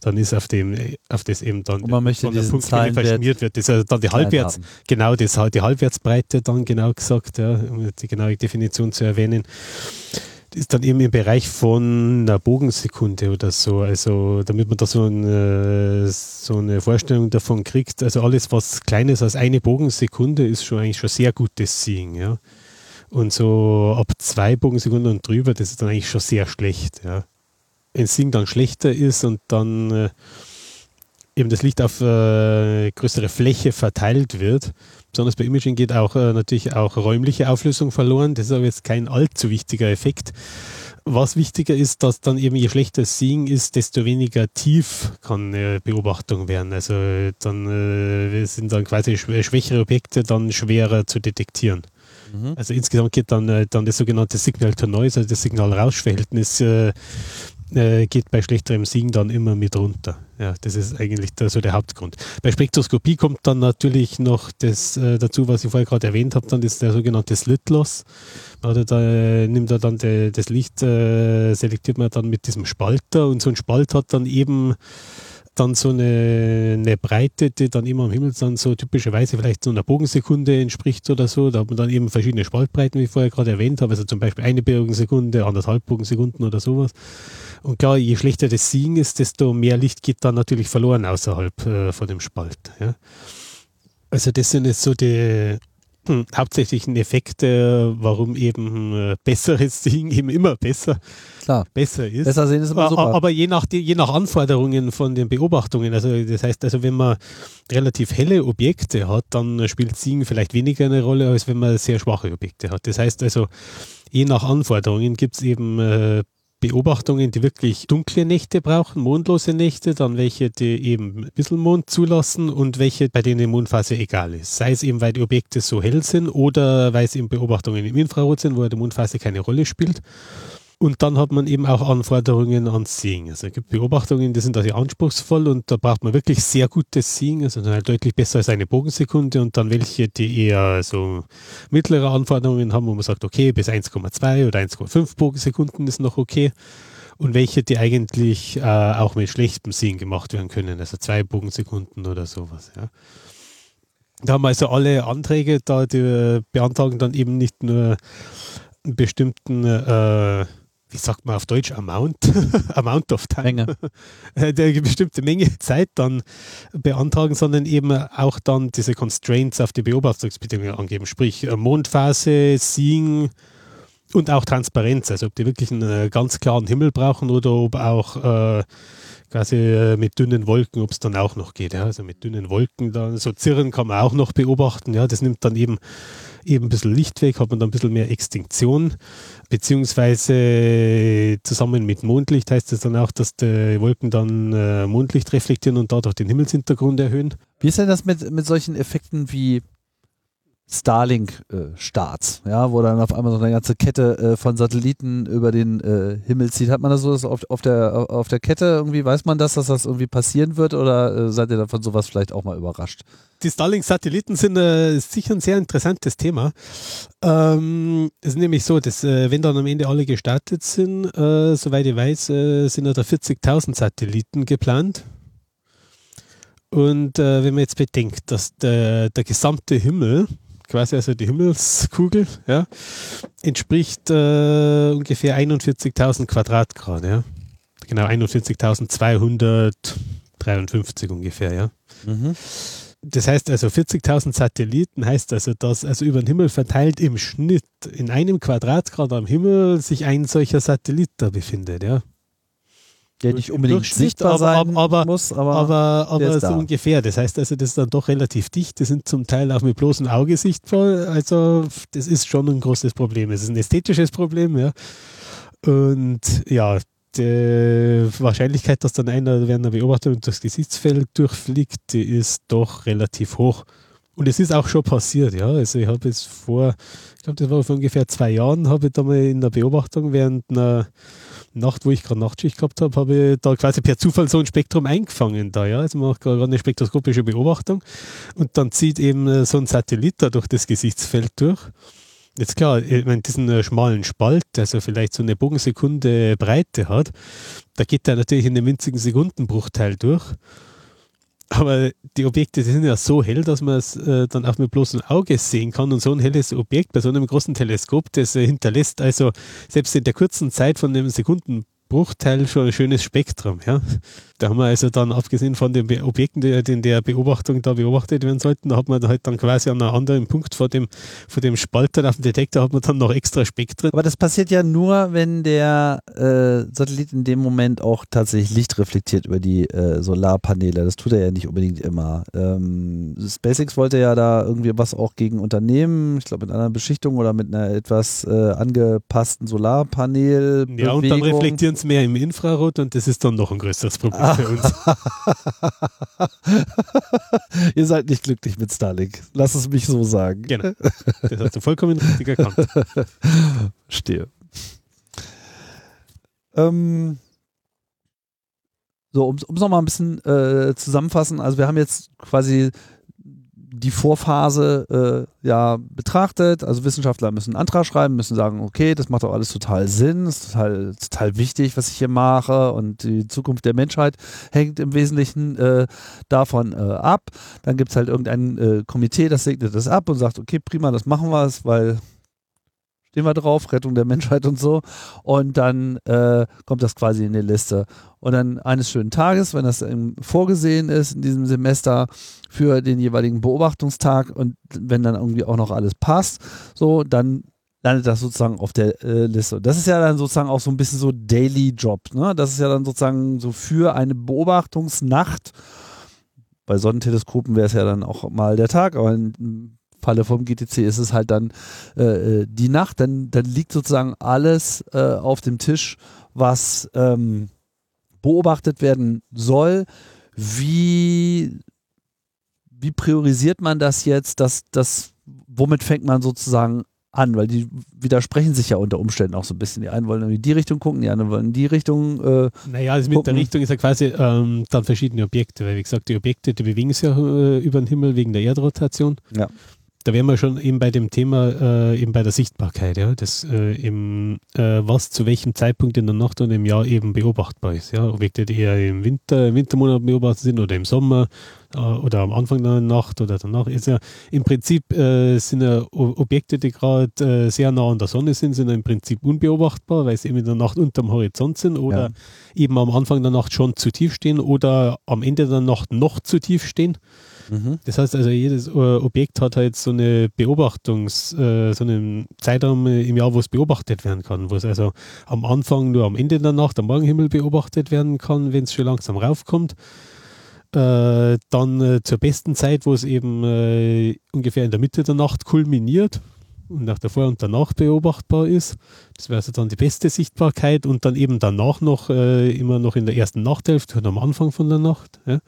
dann ist, auf dem, auf das eben dann Und man möchte von der Punktmenge verschmiert wird. Das ist dann die Halbwerts, haben. genau, das die Halbwertsbreite dann genau gesagt, ja, um die genaue Definition zu erwähnen ist dann eben im Bereich von einer Bogensekunde oder so. Also damit man da so eine, so eine Vorstellung davon kriegt. Also alles, was kleines als eine Bogensekunde, ist schon eigentlich schon sehr gutes Seeing. Ja. Und so ab zwei Bogensekunden und drüber, das ist dann eigentlich schon sehr schlecht. Ja. Wenn Seeing dann schlechter ist und dann äh, eben das Licht auf äh, größere Fläche verteilt wird, besonders bei Imaging geht auch äh, natürlich auch räumliche Auflösung verloren. Das ist aber jetzt kein allzu wichtiger Effekt. Was wichtiger ist, dass dann eben je schlechter Seeing ist, desto weniger tief kann äh, Beobachtung werden. Also dann äh, sind dann quasi schwächere Objekte dann schwerer zu detektieren. Mhm. Also insgesamt geht dann, äh, dann das sogenannte Signal-to-Noise, also das Signal-Rausch-Verhältnis äh, geht bei schlechterem Siegen dann immer mit runter. Ja, das ist eigentlich der, so der Hauptgrund. Bei Spektroskopie kommt dann natürlich noch das äh, dazu, was ich vorher gerade erwähnt habe, dann ist der sogenannte Slit Loss. Oder da äh, nimmt er dann de, das Licht, äh, selektiert man dann mit diesem Spalter und so ein Spalt hat dann eben dann so eine, eine Breite, die dann immer am Himmel dann so typischerweise vielleicht so einer Bogensekunde entspricht oder so. Da hat man dann eben verschiedene Spaltbreiten, wie ich vorher gerade erwähnt habe, also zum Beispiel eine Bogensekunde, anderthalb Bogensekunden oder sowas. Und klar, je schlechter das Seeing ist, desto mehr Licht geht dann natürlich verloren außerhalb äh, von dem Spalt. Ja. Also das sind jetzt so die hm, hauptsächlichen Effekte, warum eben äh, besseres Seeing eben immer besser, Klar. besser ist. Besser sehen ist immer super. Aber je nach, je nach Anforderungen von den Beobachtungen, also das heißt, also wenn man relativ helle Objekte hat, dann spielt Seeing vielleicht weniger eine Rolle, als wenn man sehr schwache Objekte hat. Das heißt also, je nach Anforderungen gibt es eben äh, Beobachtungen, die wirklich dunkle Nächte brauchen, mondlose Nächte, dann welche, die eben ein bisschen Mond zulassen und welche, bei denen die Mondphase egal ist. Sei es eben, weil die Objekte so hell sind oder weil es eben Beobachtungen im Infrarot sind, wo die Mondphase keine Rolle spielt. Und dann hat man eben auch Anforderungen ans Seeing. Also es gibt Beobachtungen, die sind also anspruchsvoll und da braucht man wirklich sehr gutes Seeing, also halt deutlich besser als eine Bogensekunde und dann welche, die eher so mittlere Anforderungen haben, wo man sagt, okay, bis 1,2 oder 1,5 Bogensekunden ist noch okay. Und welche, die eigentlich äh, auch mit schlechtem Seeing gemacht werden können, also zwei Bogensekunden oder sowas. Ja. Da haben also alle Anträge da, die beantragen dann eben nicht nur einen bestimmten äh, wie sagt man auf Deutsch, Amount, Amount of Time, Menge. eine bestimmte Menge Zeit dann beantragen, sondern eben auch dann diese Constraints auf die Beobachtungsbedingungen angeben, sprich äh, Mondphase, Seeing und auch Transparenz, also ob die wirklich einen äh, ganz klaren Himmel brauchen oder ob auch äh, quasi äh, mit dünnen Wolken, ob es dann auch noch geht. Ja? Also mit dünnen Wolken, dann so Zirren kann man auch noch beobachten. Ja, das nimmt dann eben eben ein bisschen Licht weg, hat man dann ein bisschen mehr Extinktion, beziehungsweise zusammen mit Mondlicht heißt es dann auch, dass die Wolken dann äh, Mondlicht reflektieren und dadurch den Himmelshintergrund erhöhen. Wie ist denn das mit, mit solchen Effekten wie Starlink-Starts, äh, ja, wo dann auf einmal so eine ganze Kette äh, von Satelliten über den äh, Himmel zieht. Hat man das so auf, auf, der, auf der Kette irgendwie, weiß man das, dass das irgendwie passieren wird oder äh, seid ihr davon sowas vielleicht auch mal überrascht? Die Starlink-Satelliten sind äh, sicher ein sehr interessantes Thema. Ähm, es ist nämlich so, dass äh, wenn dann am Ende alle gestartet sind, soweit ich weiß, sind da 40.000 Satelliten geplant. Und wenn man jetzt bedenkt, dass der, der gesamte Himmel quasi also die Himmelskugel, ja, entspricht äh, ungefähr 41.000 Quadratgrad, ja. Genau, 41.253 ungefähr, ja. Mhm. Das heißt also 40.000 Satelliten heißt also, dass also über den Himmel verteilt im Schnitt in einem Quadratgrad am Himmel sich ein solcher Satellit da befindet, ja der nicht unbedingt sichtbar sein aber, muss, aber, aber, aber so ungefähr. Das heißt also, das ist dann doch relativ dicht. Die sind zum Teil auch mit bloßem Auge sichtbar. Also das ist schon ein großes Problem. Es ist ein ästhetisches Problem, ja. Und ja, die Wahrscheinlichkeit, dass dann einer während der Beobachtung durchs Gesichtsfeld durchfliegt, die ist doch relativ hoch. Und es ist auch schon passiert, ja. Also ich habe es vor, ich glaube, das war vor ungefähr zwei Jahren, habe ich da mal in der Beobachtung während einer Nacht, wo ich gerade Nachtschicht gehabt habe, habe ich da quasi per Zufall so ein Spektrum eingefangen da, ja. Also man macht gerade eine spektroskopische Beobachtung und dann zieht eben so ein Satellit da durch das Gesichtsfeld durch. Jetzt klar, ich meine, diesen äh, schmalen Spalt, also vielleicht so eine Bogensekunde Breite hat, da geht der natürlich in einem winzigen Sekundenbruchteil durch. Aber die Objekte die sind ja so hell, dass man es äh, dann auch mit bloßem Auge sehen kann. Und so ein helles Objekt bei so einem großen Teleskop, das äh, hinterlässt also selbst in der kurzen Zeit von einem Sekundenbruchteil Bruchteil schon ein schönes Spektrum. Ja. Da haben wir also dann, abgesehen von den Objekten, die in der Beobachtung da beobachtet werden sollten, da hat man halt dann quasi an einem anderen Punkt vor dem, vor dem Spalter auf dem Detektor hat man dann noch extra Spektren. Aber das passiert ja nur, wenn der äh, Satellit in dem Moment auch tatsächlich Licht reflektiert über die äh, Solarpaneele. Das tut er ja nicht unbedingt immer. Ähm, SpaceX wollte ja da irgendwie was auch gegen Unternehmen, ich glaube mit einer Beschichtung oder mit einer etwas äh, angepassten Solarpanel. Ja, und dann reflektieren es mehr im Infrarot und das ist dann noch ein größeres Problem ah. Für uns. Ihr seid nicht glücklich mit Starlink. Lass es mich so sagen. Genau. Das hast du vollkommen richtig erkannt. Stehe. Ähm, so, um es nochmal ein bisschen äh, zusammenfassen. Also wir haben jetzt quasi die Vorphase äh, ja betrachtet. Also Wissenschaftler müssen einen Antrag schreiben, müssen sagen, okay, das macht doch alles total Sinn, ist total, total wichtig, was ich hier mache und die Zukunft der Menschheit hängt im Wesentlichen äh, davon äh, ab. Dann gibt es halt irgendein äh, Komitee, das segnet das ab und sagt, okay, prima, das machen wir, weil stehen wir drauf, Rettung der Menschheit und so. Und dann äh, kommt das quasi in die Liste. Und dann eines schönen Tages, wenn das vorgesehen ist in diesem Semester für den jeweiligen Beobachtungstag und wenn dann irgendwie auch noch alles passt, so, dann landet das sozusagen auf der äh, Liste. Das ist ja dann sozusagen auch so ein bisschen so Daily Job. Ne? Das ist ja dann sozusagen so für eine Beobachtungsnacht. Bei Sonnenteleskopen wäre es ja dann auch mal der Tag, aber in, Falle vom GTC ist es halt dann äh, äh, die Nacht, dann, dann liegt sozusagen alles äh, auf dem Tisch, was ähm, beobachtet werden soll. Wie, wie priorisiert man das jetzt? Das, das, womit fängt man sozusagen an? Weil die widersprechen sich ja unter Umständen auch so ein bisschen. Die einen wollen in die Richtung gucken, die anderen wollen in die Richtung. Äh, naja, also mit gucken. der Richtung ist ja quasi ähm, dann verschiedene Objekte, weil wie gesagt, die Objekte, die bewegen sich ja äh, über den Himmel wegen der Erdrotation. Ja da wären wir schon eben bei dem Thema, äh, eben bei der Sichtbarkeit, ja, das äh, im, äh, was zu welchem Zeitpunkt in der Nacht und im Jahr eben beobachtbar ist. Ja, Objekte, die eher im Winter, im Wintermonat beobachtet sind oder im Sommer äh, oder am Anfang der Nacht oder danach. Ist ja im Prinzip äh, sind ja Objekte, die gerade äh, sehr nah an der Sonne sind, sind ja im Prinzip unbeobachtbar, weil sie eben in der Nacht unterm Horizont sind oder ja. eben am Anfang der Nacht schon zu tief stehen oder am Ende der Nacht noch zu tief stehen. Mhm. Das heißt also, jedes äh, Objekt hat halt so eine Beobachtungs-, äh, so einen Zeitraum im Jahr, wo es beobachtet werden kann, wo es also am Anfang nur am Ende der Nacht am Morgenhimmel beobachtet werden kann, wenn es schon langsam raufkommt. Äh, dann zur besten Zeit, wo es eben äh, ungefähr in der Mitte der Nacht kulminiert und nach davor und danach beobachtbar ist. Das wäre also dann die beste Sichtbarkeit und dann eben danach noch immer noch in der ersten Nachthälfte und am Anfang von der Nacht. Ja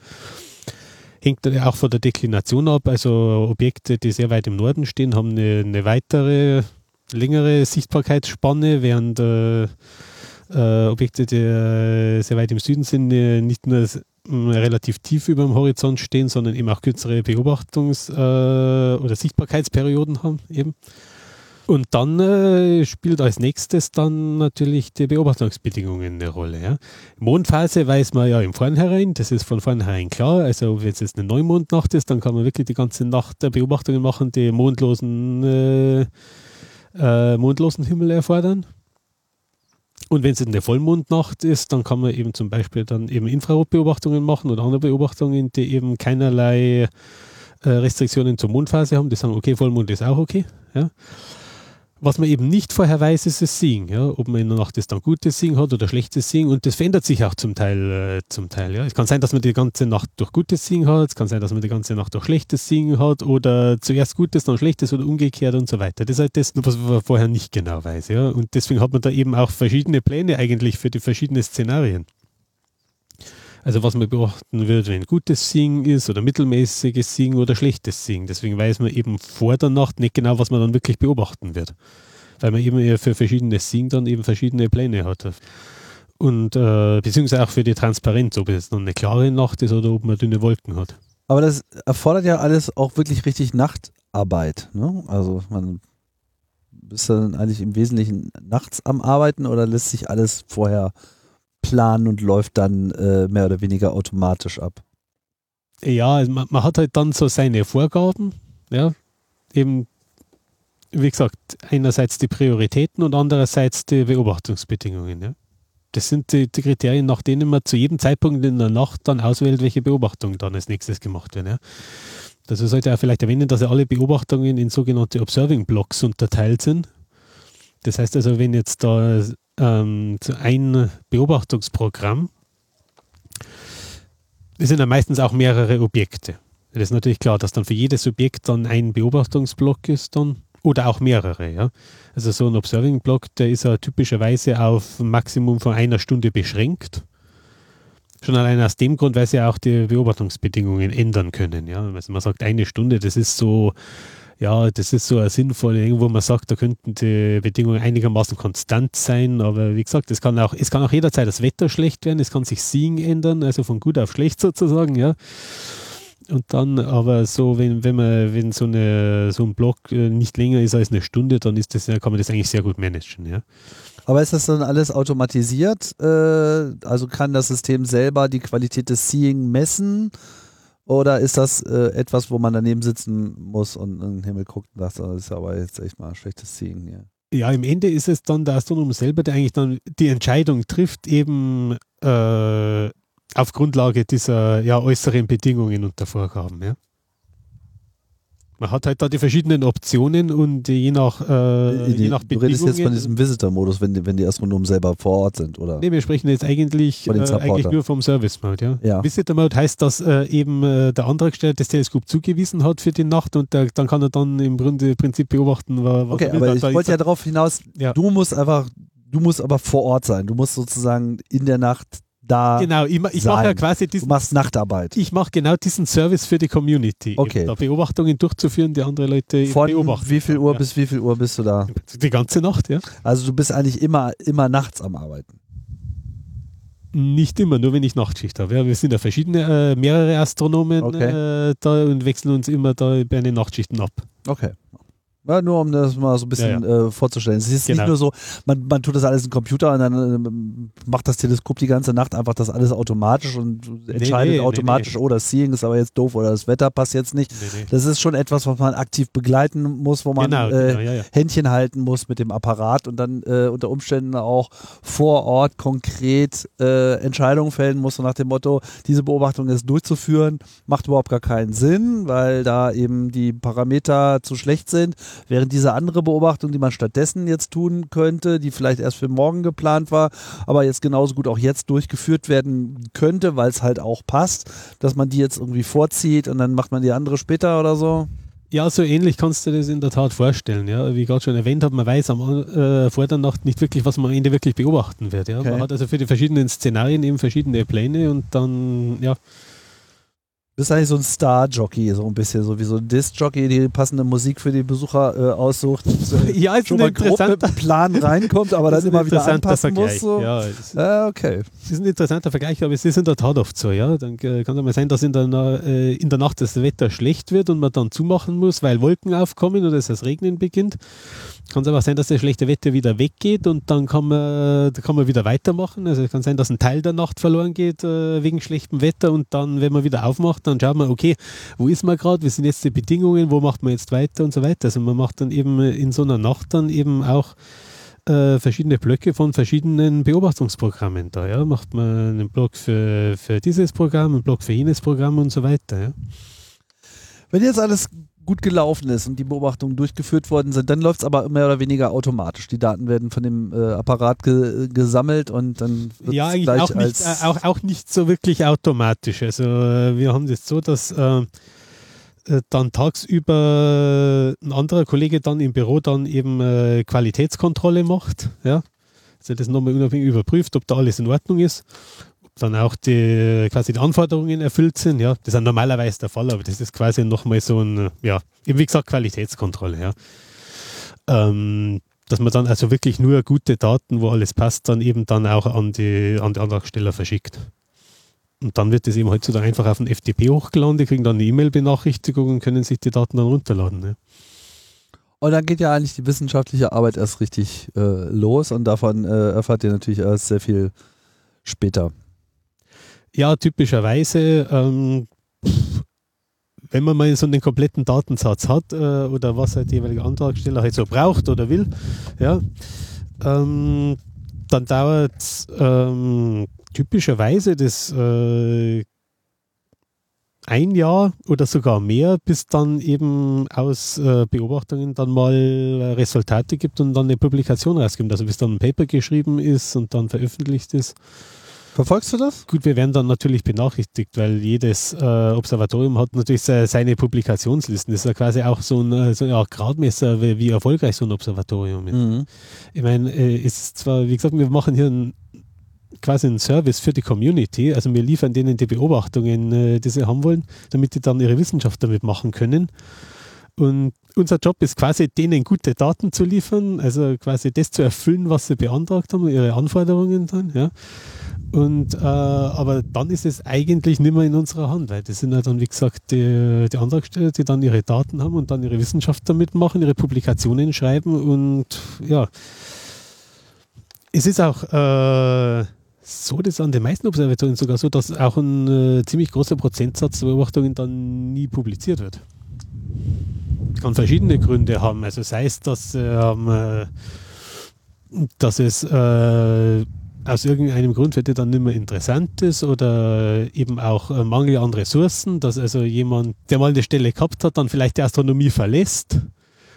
hängt auch von der Deklination ab. Also Objekte, die sehr weit im Norden stehen, haben eine, eine weitere, längere Sichtbarkeitsspanne, während äh, äh, Objekte, die äh, sehr weit im Süden sind, äh, nicht nur relativ tief über dem Horizont stehen, sondern eben auch kürzere Beobachtungs- äh, oder Sichtbarkeitsperioden haben eben. Und dann äh, spielt als nächstes dann natürlich die Beobachtungsbedingungen eine Rolle. Ja. Mondphase weiß man ja im Vornherein, das ist von vornherein klar. Also wenn es jetzt eine Neumondnacht ist, dann kann man wirklich die ganze Nacht Beobachtungen machen, die mondlosen, äh, äh, mondlosen Himmel erfordern. Und wenn es eine Vollmondnacht ist, dann kann man eben zum Beispiel dann eben Infrarotbeobachtungen machen oder andere Beobachtungen, die eben keinerlei äh, Restriktionen zur Mondphase haben. Die sagen, okay, Vollmond ist auch okay. Ja. Was man eben nicht vorher weiß, ist das Seeing. Ja? Ob man in der Nacht das dann gutes Seeing hat oder schlechtes Seeing. Und das verändert sich auch zum Teil. Äh, zum Teil ja? Es kann sein, dass man die ganze Nacht durch gutes Seeing hat. Es kann sein, dass man die ganze Nacht durch schlechtes Seeing hat. Oder zuerst gutes, dann schlechtes oder umgekehrt und so weiter. Das ist halt das, was man vorher nicht genau weiß. Ja? Und deswegen hat man da eben auch verschiedene Pläne eigentlich für die verschiedenen Szenarien. Also was man beobachten wird, wenn gutes Singen ist oder mittelmäßiges Singen oder schlechtes Singen. Deswegen weiß man eben vor der Nacht nicht genau, was man dann wirklich beobachten wird. Weil man eben für verschiedenes Singen dann eben verschiedene Pläne hat. Und äh, beziehungsweise auch für die Transparenz, ob es dann eine klare Nacht ist oder ob man dünne Wolken hat. Aber das erfordert ja alles auch wirklich richtig Nachtarbeit. Ne? Also man ist dann eigentlich im Wesentlichen nachts am Arbeiten oder lässt sich alles vorher planen und läuft dann äh, mehr oder weniger automatisch ab. Ja, also man, man, hat halt dann so seine Vorgaben, ja, eben, wie gesagt, einerseits die Prioritäten und andererseits die Beobachtungsbedingungen, ja. Das sind die, die, Kriterien, nach denen man zu jedem Zeitpunkt in der Nacht dann auswählt, welche Beobachtungen dann als nächstes gemacht werden. Ja. Das sollte er vielleicht erwähnen, dass ja alle Beobachtungen in sogenannte Observing Blocks unterteilt sind. Das heißt also, wenn jetzt da ähm, ein Beobachtungsprogramm. Es sind ja meistens auch mehrere Objekte. Das ist natürlich klar, dass dann für jedes Objekt dann ein Beobachtungsblock ist dann oder auch mehrere. Ja? Also so ein Observing-Block, der ist ja typischerweise auf ein Maximum von einer Stunde beschränkt. Schon allein aus dem Grund, weil sie auch die Beobachtungsbedingungen ändern können. Ja? Also man sagt eine Stunde, das ist so ja, das ist so ein sinnvoller, wo man sagt, da könnten die Bedingungen einigermaßen konstant sein, aber wie gesagt, es kann auch, es kann auch jederzeit das Wetter schlecht werden, es kann sich Seeing ändern, also von gut auf schlecht sozusagen, ja. Und dann aber so, wenn, wenn man, wenn so, eine, so ein Block äh, nicht länger ist als eine Stunde, dann ist das, kann man das eigentlich sehr gut managen, ja. Aber ist das dann alles automatisiert? Äh, also kann das System selber die Qualität des Seeing messen? Oder ist das äh, etwas, wo man daneben sitzen muss und in den Himmel guckt und sagt, das ist aber jetzt echt mal ein schlechtes Ziehen hier? Ja, im Ende ist es dann der Astronom selber, der eigentlich dann die Entscheidung trifft, eben äh, auf Grundlage dieser ja, äußeren Bedingungen und der Vorgaben. Ja. Man hat halt da die verschiedenen Optionen und je nach, äh, je nach Du redest jetzt von diesem Visitor-Modus, wenn die, wenn die Astronomen selber vor Ort sind, oder? Nee, wir sprechen jetzt eigentlich, äh, eigentlich nur vom Service-Mode. Ja? ja. Visitor-Mode heißt, dass äh, eben äh, der Antragsteller das Teleskop zugewiesen hat für die Nacht und der, dann kann er dann im Grunde Prinzip beobachten, was Okay, aber ich wollte ja darauf hinaus, ja. du musst einfach, du musst aber vor Ort sein. Du musst sozusagen in der Nacht da. Genau, ich, ich mache ja quasi diesen. Du machst Nachtarbeit. Ich mache genau diesen Service für die Community. Okay. Da Beobachtungen durchzuführen, die andere Leute Von beobachten. Wie viel Uhr ja. bis wie viel Uhr bist du da? Die ganze Nacht, ja. Also du bist eigentlich immer, immer nachts am Arbeiten. Nicht immer, nur wenn ich Nachtschicht habe. Ja, wir sind ja verschiedene, äh, mehrere Astronomen okay. äh, da und wechseln uns immer da bei den Nachtschichten ab. Okay. Ja, nur um das mal so ein bisschen ja, ja. Äh, vorzustellen. Es ist genau. nicht nur so, man, man tut das alles im Computer und dann äh, macht das Teleskop die ganze Nacht einfach das alles automatisch und entscheidet nee, nee, automatisch, nee, oh, das Seeing ist aber jetzt doof oder das Wetter passt jetzt nicht. Das ist schon etwas, was man aktiv begleiten muss, wo man genau, äh, genau, Händchen halten muss mit dem Apparat und dann äh, unter Umständen auch vor Ort konkret äh, Entscheidungen fällen muss, so nach dem Motto, diese Beobachtung ist durchzuführen, macht überhaupt gar keinen Sinn, weil da eben die Parameter zu schlecht sind Während diese andere Beobachtung, die man stattdessen jetzt tun könnte, die vielleicht erst für morgen geplant war, aber jetzt genauso gut auch jetzt durchgeführt werden könnte, weil es halt auch passt, dass man die jetzt irgendwie vorzieht und dann macht man die andere später oder so? Ja, so ähnlich kannst du dir das in der Tat vorstellen. Ja. Wie ich gerade schon erwähnt habe, man weiß am, äh, vor der Nacht nicht wirklich, was man am Ende wirklich beobachten wird. Ja. Okay. Man hat also für die verschiedenen Szenarien eben verschiedene Pläne und dann, ja, bist eigentlich so ein Star-Jockey, so ein bisschen, so wie so ein Disc-Jockey, die passende Musik für die Besucher äh, aussucht. ja, ist schon mal grob mit dem Plan reinkommt, aber dann immer wieder anpassen Vergleich. muss. So. Ja, äh, okay. Es ist ein interessanter Vergleich, aber es ist in der Tat oft so. Ja? Dann äh, kann es mal sein, dass in der, äh, in der Nacht das Wetter schlecht wird und man dann zumachen muss, weil Wolken aufkommen oder es das Regnen beginnt. Kann es aber sein, dass das schlechte Wetter wieder weggeht und dann kann man, kann man wieder weitermachen. Also es kann sein, dass ein Teil der Nacht verloren geht äh, wegen schlechtem Wetter und dann, wenn man wieder aufmacht, dann schaut man, okay, wo ist man gerade, wie sind jetzt die Bedingungen, wo macht man jetzt weiter und so weiter. Also man macht dann eben in so einer Nacht dann eben auch äh, verschiedene Blöcke von verschiedenen Beobachtungsprogrammen da. Ja? Macht man einen Block für, für dieses Programm, einen Block für jenes Programm und so weiter. Ja? Wenn jetzt alles gut gelaufen ist und die Beobachtungen durchgeführt worden sind, dann läuft es aber mehr oder weniger automatisch. Die Daten werden von dem äh, Apparat ge gesammelt und dann wird ja, gleich auch nicht, äh, auch, auch nicht so wirklich automatisch. Also äh, wir haben das so, dass äh, dann tagsüber ein anderer Kollege dann im Büro dann eben Qualitätskontrolle macht, ja, also das nochmal unabhängig überprüft, ob da alles in Ordnung ist dann auch die quasi die Anforderungen erfüllt sind. Ja, das ist normalerweise der Fall, aber das ist quasi nochmal so ein, ja, wie gesagt, Qualitätskontrolle, ja. Ähm, dass man dann also wirklich nur gute Daten, wo alles passt, dann eben dann auch an die, an die Antragsteller verschickt. Und dann wird das eben heutzutage einfach auf den FTP hochgeladen, die kriegen dann eine E-Mail-Benachrichtigung und können sich die Daten dann runterladen. Ne? Und dann geht ja eigentlich die wissenschaftliche Arbeit erst richtig äh, los und davon äh, erfahrt ihr natürlich erst sehr viel später. Ja, typischerweise, ähm, wenn man mal so einen kompletten Datensatz hat äh, oder was halt der jeweilige Antragsteller halt so braucht oder will, ja, ähm, dann dauert ähm, typischerweise das äh, ein Jahr oder sogar mehr, bis dann eben aus äh, Beobachtungen dann mal Resultate gibt und dann eine Publikation rausgibt. Also bis dann ein Paper geschrieben ist und dann veröffentlicht ist. Verfolgst du das? Gut, wir werden dann natürlich benachrichtigt, weil jedes äh, Observatorium hat natürlich seine Publikationslisten. Das ist ja quasi auch so ein, äh, so ein Gradmesser, wie, wie, erfolgreich so ein Observatorium ist. Mhm. Ich meine, äh, ist zwar, wie gesagt, wir machen hier ein, quasi einen Service für die Community. Also wir liefern denen die Beobachtungen, äh, die sie haben wollen, damit die dann ihre Wissenschaft damit machen können. Und unser Job ist quasi, denen gute Daten zu liefern, also quasi das zu erfüllen, was sie beantragt haben, ihre Anforderungen dann, ja. Und, äh, aber dann ist es eigentlich nicht mehr in unserer Hand, weil das sind ja dann, wie gesagt, die, die Antragsteller, die dann ihre Daten haben und dann ihre Wissenschaft damit machen, ihre Publikationen schreiben und ja. Es ist auch äh, so, dass an den meisten Observatorien sogar so, dass auch ein äh, ziemlich großer Prozentsatz der Beobachtungen dann nie publiziert wird. Kann verschiedene Gründe haben. Also sei es, dass, ähm, dass es äh, aus irgendeinem Grund wird dir dann nicht mehr interessant ist oder eben auch äh, Mangel an Ressourcen, dass also jemand, der mal eine Stelle gehabt hat, dann vielleicht die Astronomie verlässt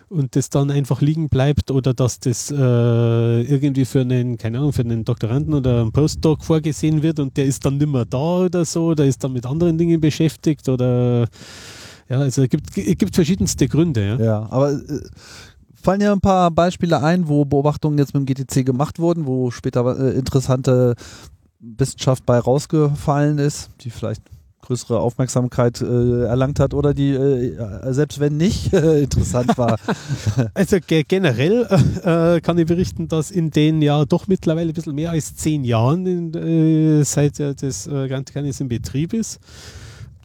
und das dann einfach liegen bleibt oder dass das äh, irgendwie für einen, keine Ahnung, für einen Doktoranden oder einen Postdoc vorgesehen wird und der ist dann nicht mehr da oder so, der ist dann mit anderen Dingen beschäftigt oder ja, also es gibt, es gibt verschiedenste Gründe. Ja, ja aber äh, fallen ja ein paar Beispiele ein, wo Beobachtungen jetzt mit dem GTC gemacht wurden, wo später äh, interessante Wissenschaft bei rausgefallen ist, die vielleicht größere Aufmerksamkeit äh, erlangt hat oder die, äh, selbst wenn nicht, äh, interessant war. Also ge generell äh, kann ich berichten, dass in den ja doch mittlerweile ein bisschen mehr als zehn Jahren, in, äh, seit das äh, Grand Canyon in Betrieb ist,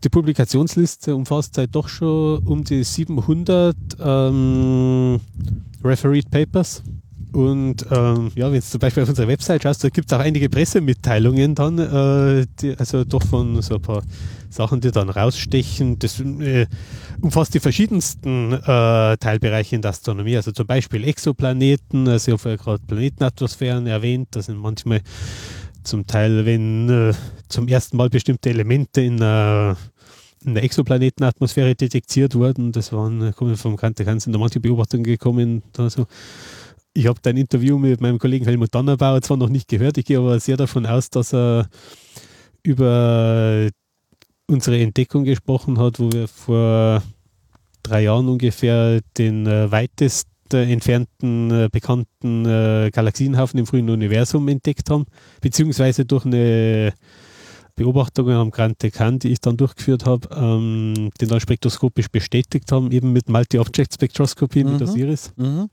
die Publikationsliste umfasst halt doch schon um die 700 ähm, Refereed Papers. Und ähm, ja, wenn du zum Beispiel auf unserer Website schaust, da gibt es auch einige Pressemitteilungen dann, äh, die, also doch von so ein paar Sachen, die dann rausstechen. Das äh, umfasst die verschiedensten äh, Teilbereiche in der Astronomie, also zum Beispiel Exoplaneten, also ich habe ja gerade Planetenatmosphären erwähnt, da sind manchmal zum Teil, wenn äh, zum ersten Mal bestimmte Elemente in einer, in der Exoplanetenatmosphäre detektiert wurden, das waren, äh, kommen vom Kante ganz in der manche Beobachtungen gekommen. Also, ich habe dein Interview mit meinem Kollegen Helmut Donnerbauer zwar noch nicht gehört, ich gehe aber sehr davon aus, dass er über unsere Entdeckung gesprochen hat, wo wir vor drei Jahren ungefähr den äh, weitest äh, entfernten äh, bekannten äh, Galaxienhaufen im frühen Universum entdeckt haben, beziehungsweise durch eine Beobachtung am Grand Decan, die ich dann durchgeführt habe, ähm, den dann spektroskopisch bestätigt haben, eben mit Multi-Object-Spektroskopie mhm. mit Osiris. Mhm.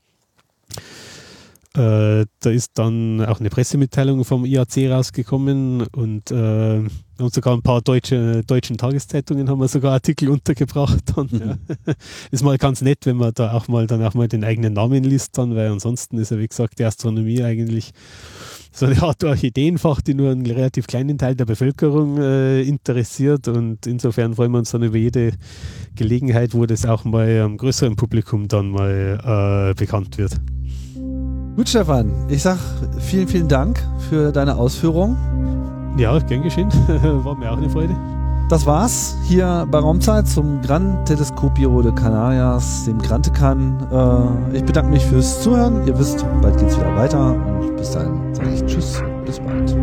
Äh, da ist dann auch eine Pressemitteilung vom IAC rausgekommen und äh, und sogar ein paar deutsche deutschen Tageszeitungen haben wir sogar Artikel untergebracht. Dann, mhm. ja. Ist mal ganz nett, wenn man da auch mal dann auch mal den eigenen Namen liest, dann, weil ansonsten ist ja wie gesagt die Astronomie eigentlich so eine Art Orchideenfach, die nur einen relativ kleinen Teil der Bevölkerung äh, interessiert und insofern freuen wir uns dann über jede Gelegenheit, wo das auch mal am größeren Publikum dann mal äh, bekannt wird. Gut, Stefan, ich sag vielen, vielen Dank für deine Ausführungen. Ja, gern geschehen. War mir auch eine Freude. Das war's hier bei Raumzeit zum Gran Telescopio de Canarias, dem Grantecan. Äh, ich bedanke mich fürs Zuhören. Ihr wisst, bald geht's wieder weiter und bis dahin sage ich Tschüss, bis bald.